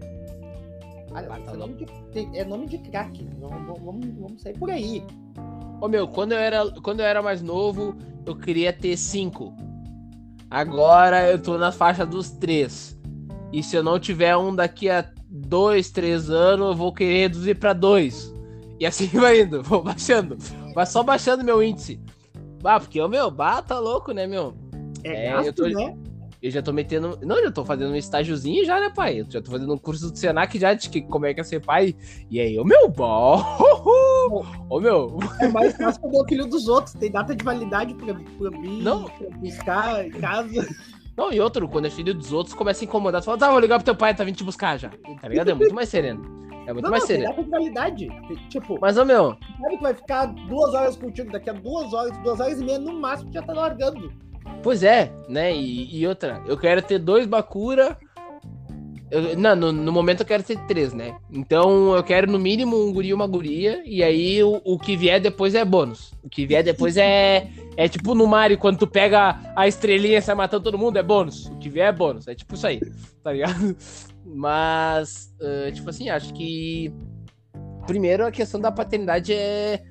Olha, Ah, tá isso é nome de, é nome de craque. Vamos, vamos- vamos, vamos sair por aí. Ô meu, quando eu, era, quando eu era mais novo, eu queria ter cinco. Agora eu tô na faixa dos três. E se eu não tiver um daqui a dois, três anos, eu vou querer reduzir pra dois. E assim [LAUGHS] vai indo, vou baixando. Vai só baixando meu índice. Ah, porque o meu, bah, tá louco, né, meu? É, É, gasto, eu tô- né? Eu já tô metendo. Não, eu já tô fazendo um estágiozinho já, né, pai? Eu já tô fazendo um curso do Senac já de que, como é que é ser pai. E aí, ô meu, bom. [LAUGHS] Ô meu, É mais fácil pegar o filho dos outros. Tem data de validade pra, pra vir, Não. pra buscar em casa. Não, e outro, quando é filho dos outros, começa a incomodar. Tu fala, tá, vou ligar pro teu pai, tá vindo te buscar já. Tá ligado? É muito mais sereno. É muito Não, mais não, tem sereno. data de validade. Tipo, Mas, ô meu, sabe que vai ficar duas horas contigo, daqui a duas horas, duas horas e meia no máximo já tá largando. Pois é, né? E, e outra, eu quero ter dois Bakura. Eu- não, no, no momento eu quero ter três, né? Então eu quero no mínimo um guri e uma guria. E aí o, o que vier depois é bônus. O que vier depois é. É tipo no Mario, quando tu pega a estrelinha e sai matando todo mundo, é bônus. O que vier é bônus. É tipo isso aí, [LAUGHS] tá ligado? Mas, eh, tipo assim, acho que. Primeiro, a questão da paternidade é.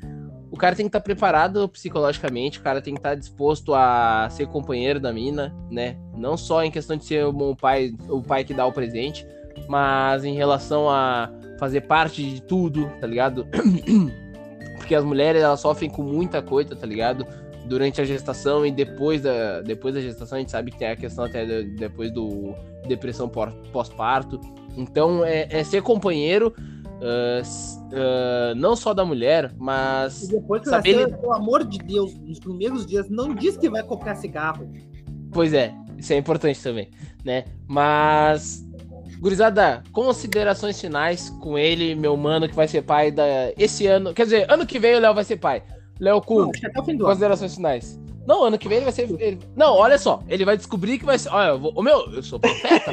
O cara tem que estar preparado psicologicamente, o cara tem que estar disposto a ser companheiro da mina, né? Não só em questão de ser um pai, o pai que dá o presente, mas em relação a fazer parte de tudo, tá ligado? [CLEARS THROAT] Porque as mulheres elas sofrem com muita coisa, tá ligado? Durante a gestação e depois da, depois da gestação, a gente sabe que tem a questão até de- depois do depressão pós- pós-parto. Então, é, é ser companheiro, s- ah, não só da mulher, E mas depois que Saber nascer, pelo amor de Deus, nos primeiros dias, não diz que vai comprar cigarro. Pois é, isso é importante também, né? Mas, gurizada, considerações finais com ele, meu mano, que vai ser pai da esse ano. Quer dizer, ano que vem o Léo vai ser pai. Léo Kuhn, ano. considerações finais. Não, ano que vem ele vai ser. ele- Não, olha só, ele vai descobrir que vai ser. Olha, eu vou... Meu, eu sou profeta.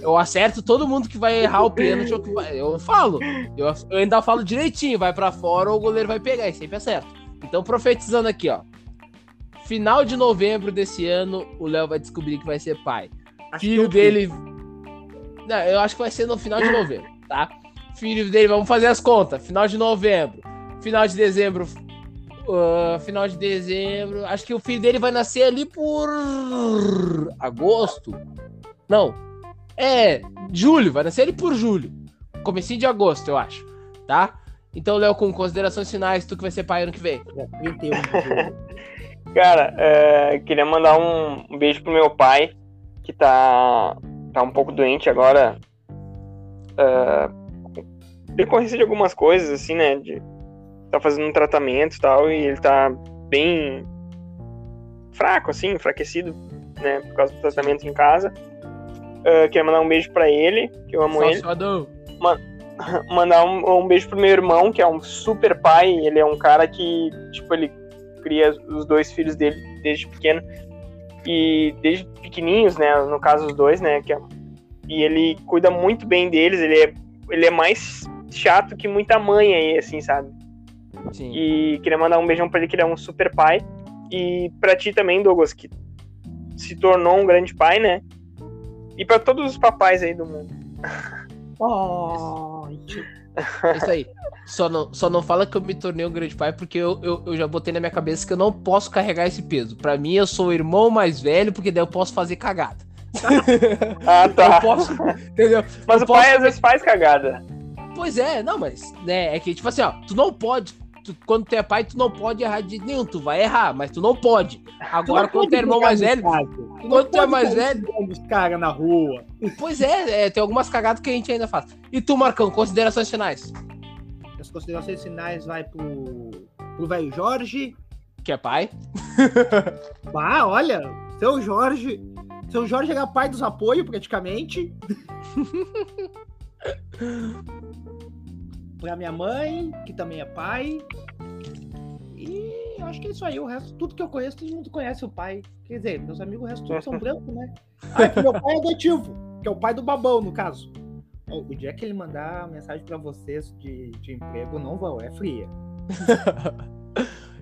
eu acerto todo mundo que vai errar o pênalti. ou que vai- Eu falo. Eu, eu ainda falo direitinho, vai pra fora ou o goleiro vai pegar, e sempre acerto. Então, profetizando aqui, ó. Final de novembro desse ano, o Léo vai descobrir que vai ser pai. Acho Filho eu- dele. Não, eu acho que vai ser no final de novembro, tá? Filho dele, vamos fazer as contas. Final de novembro. Final de dezembro. Ah, final de dezembro. Acho que o filho dele vai nascer ali por. agosto. Não. É. Julho. Vai nascer ali por julho. Comecinho de agosto, eu acho. Tá? Então, Léo, com considerações finais, tu que vai ser pai ano que vem. É, 31 de julho. [LAUGHS] Cara, é, queria mandar um, um beijo pro meu pai, que tá, tá um pouco doente agora. É, decorrência de algumas coisas, assim, né? De, tá fazendo um tratamento e tal, e ele tá bem fraco, assim, enfraquecido, né? Por causa do tratamento em casa. É, queria mandar um beijo pra ele, que eu amo ele. Salsadão. [LAUGHS] mandar um, um beijo pro meu irmão, que é um super pai. Ele é um cara que, tipo, ele cria os dois filhos dele desde pequeno. E desde pequenininhos, né? No caso, os dois, né? Que é- e ele cuida muito bem deles. Ele é, ele é mais chato que muita mãe aí, assim, sabe? Sim. E queria mandar um beijão pra ele, que ele é um super pai. E pra ti também, Douglas, que se tornou um grande pai, né? E pra todos os papais aí do mundo. [LAUGHS] Oh, É isso aí. Só não, só não fala que eu me tornei um grande pai, porque eu, eu, eu já botei na minha cabeça que eu não posso carregar esse peso. Pra mim, eu sou o irmão mais velho, porque daí eu posso fazer cagada. [LAUGHS] Ah, tá. Eu posso. Entendeu? Mas eu o pai posso- às vezes faz cagada. Pois é, não, mas, né, é que, tipo assim, ó, tu não pode. Tu- quando tu é pai, tu não pode errar de nenhum. Tu vai errar, mas tu não pode. Agora, quando tu é irmão mais velho, quando tu é mais velho, Os caras na rua. pois é, é, tem algumas cagadas que a gente ainda faz. E tu, Marcão, considerações finais? As considerações finais vai pro, pro velho Jorge. Que é pai? [LAUGHS] Ah, olha, seu Jorge. Seu Jorge era pai dos apoios, praticamente. [LAUGHS] pra minha mãe, que também é pai. E eu acho que é isso aí. O resto, tudo que eu conheço, todo mundo conhece o pai. Quer dizer, meus amigos, o resto todos são [LAUGHS] brancos, né? Ah, que meu pai é adotivo, que é o pai do babão, no caso. O dia que ele mandar mensagem pra vocês de, de emprego, não vão, é fria. [LAUGHS]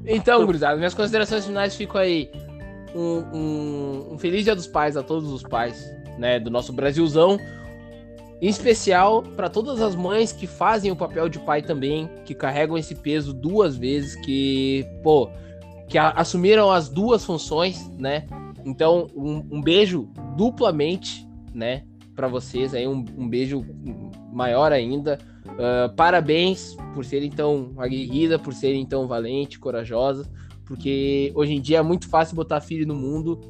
Então, gurizada, minhas considerações finais ficam aí. Um, um- um feliz dia dos pais a todos os pais, né, do nosso Brasilzão. Em especial para todas as mães que fazem o papel de pai também, que carregam esse peso duas vezes, que, pô, que assumiram as duas funções, né? Então, um, um beijo duplamente, né, para vocês aí, um, um beijo maior ainda. Ah, parabéns por serem tão aguerrida, por serem tão valente, corajosa, porque hoje em dia é muito fácil botar filho no mundo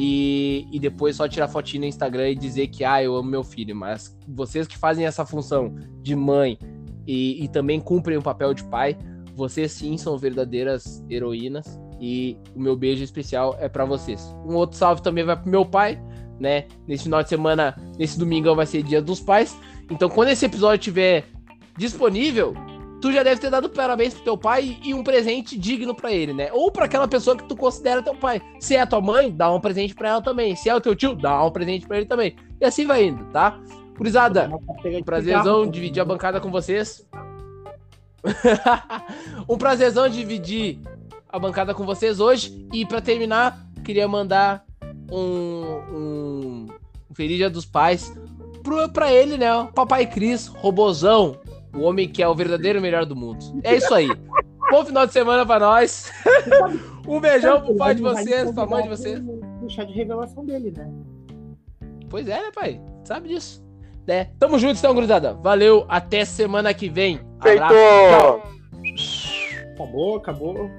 e, e depois só tirar fotinho no Instagram e dizer que ah, eu amo meu filho, mas vocês que fazem essa função de mãe e, e também cumprem o papel de pai, vocês sim são verdadeiras heroínas e o meu beijo especial é pra vocês. Um outro salve também vai pro meu pai, né? Nesse final de semana, nesse domingão vai ser dia dos pais. Então, quando esse episódio estiver disponível, tu já deve ter dado parabéns pro teu pai e um presente digno pra ele, né? Ou pra aquela pessoa que tu considera teu pai. Se é tua mãe, dá um presente pra ela também. Se é o teu tio, dá um presente pra ele também. E assim vai indo, tá? Gurizada, um prazerzão dividir a bancada com vocês. [LAUGHS] um prazerzão dividir a bancada com vocês hoje. E pra terminar, queria mandar um, um, um Feliz Dia dos Pais pro, pra ele, né? Papai Cris, robozão, o homem que é o verdadeiro melhor do mundo. É isso aí. Bom final de semana pra nós. [LAUGHS] um beijão pro pai de vocês, pra mãe de vocês. Chá de revelação dele, né? Pois é, né, pai? Sabe disso. Né? Tamo junto, então, gurizada. Valeu, até semana que vem. Feito! Acabou, acabou.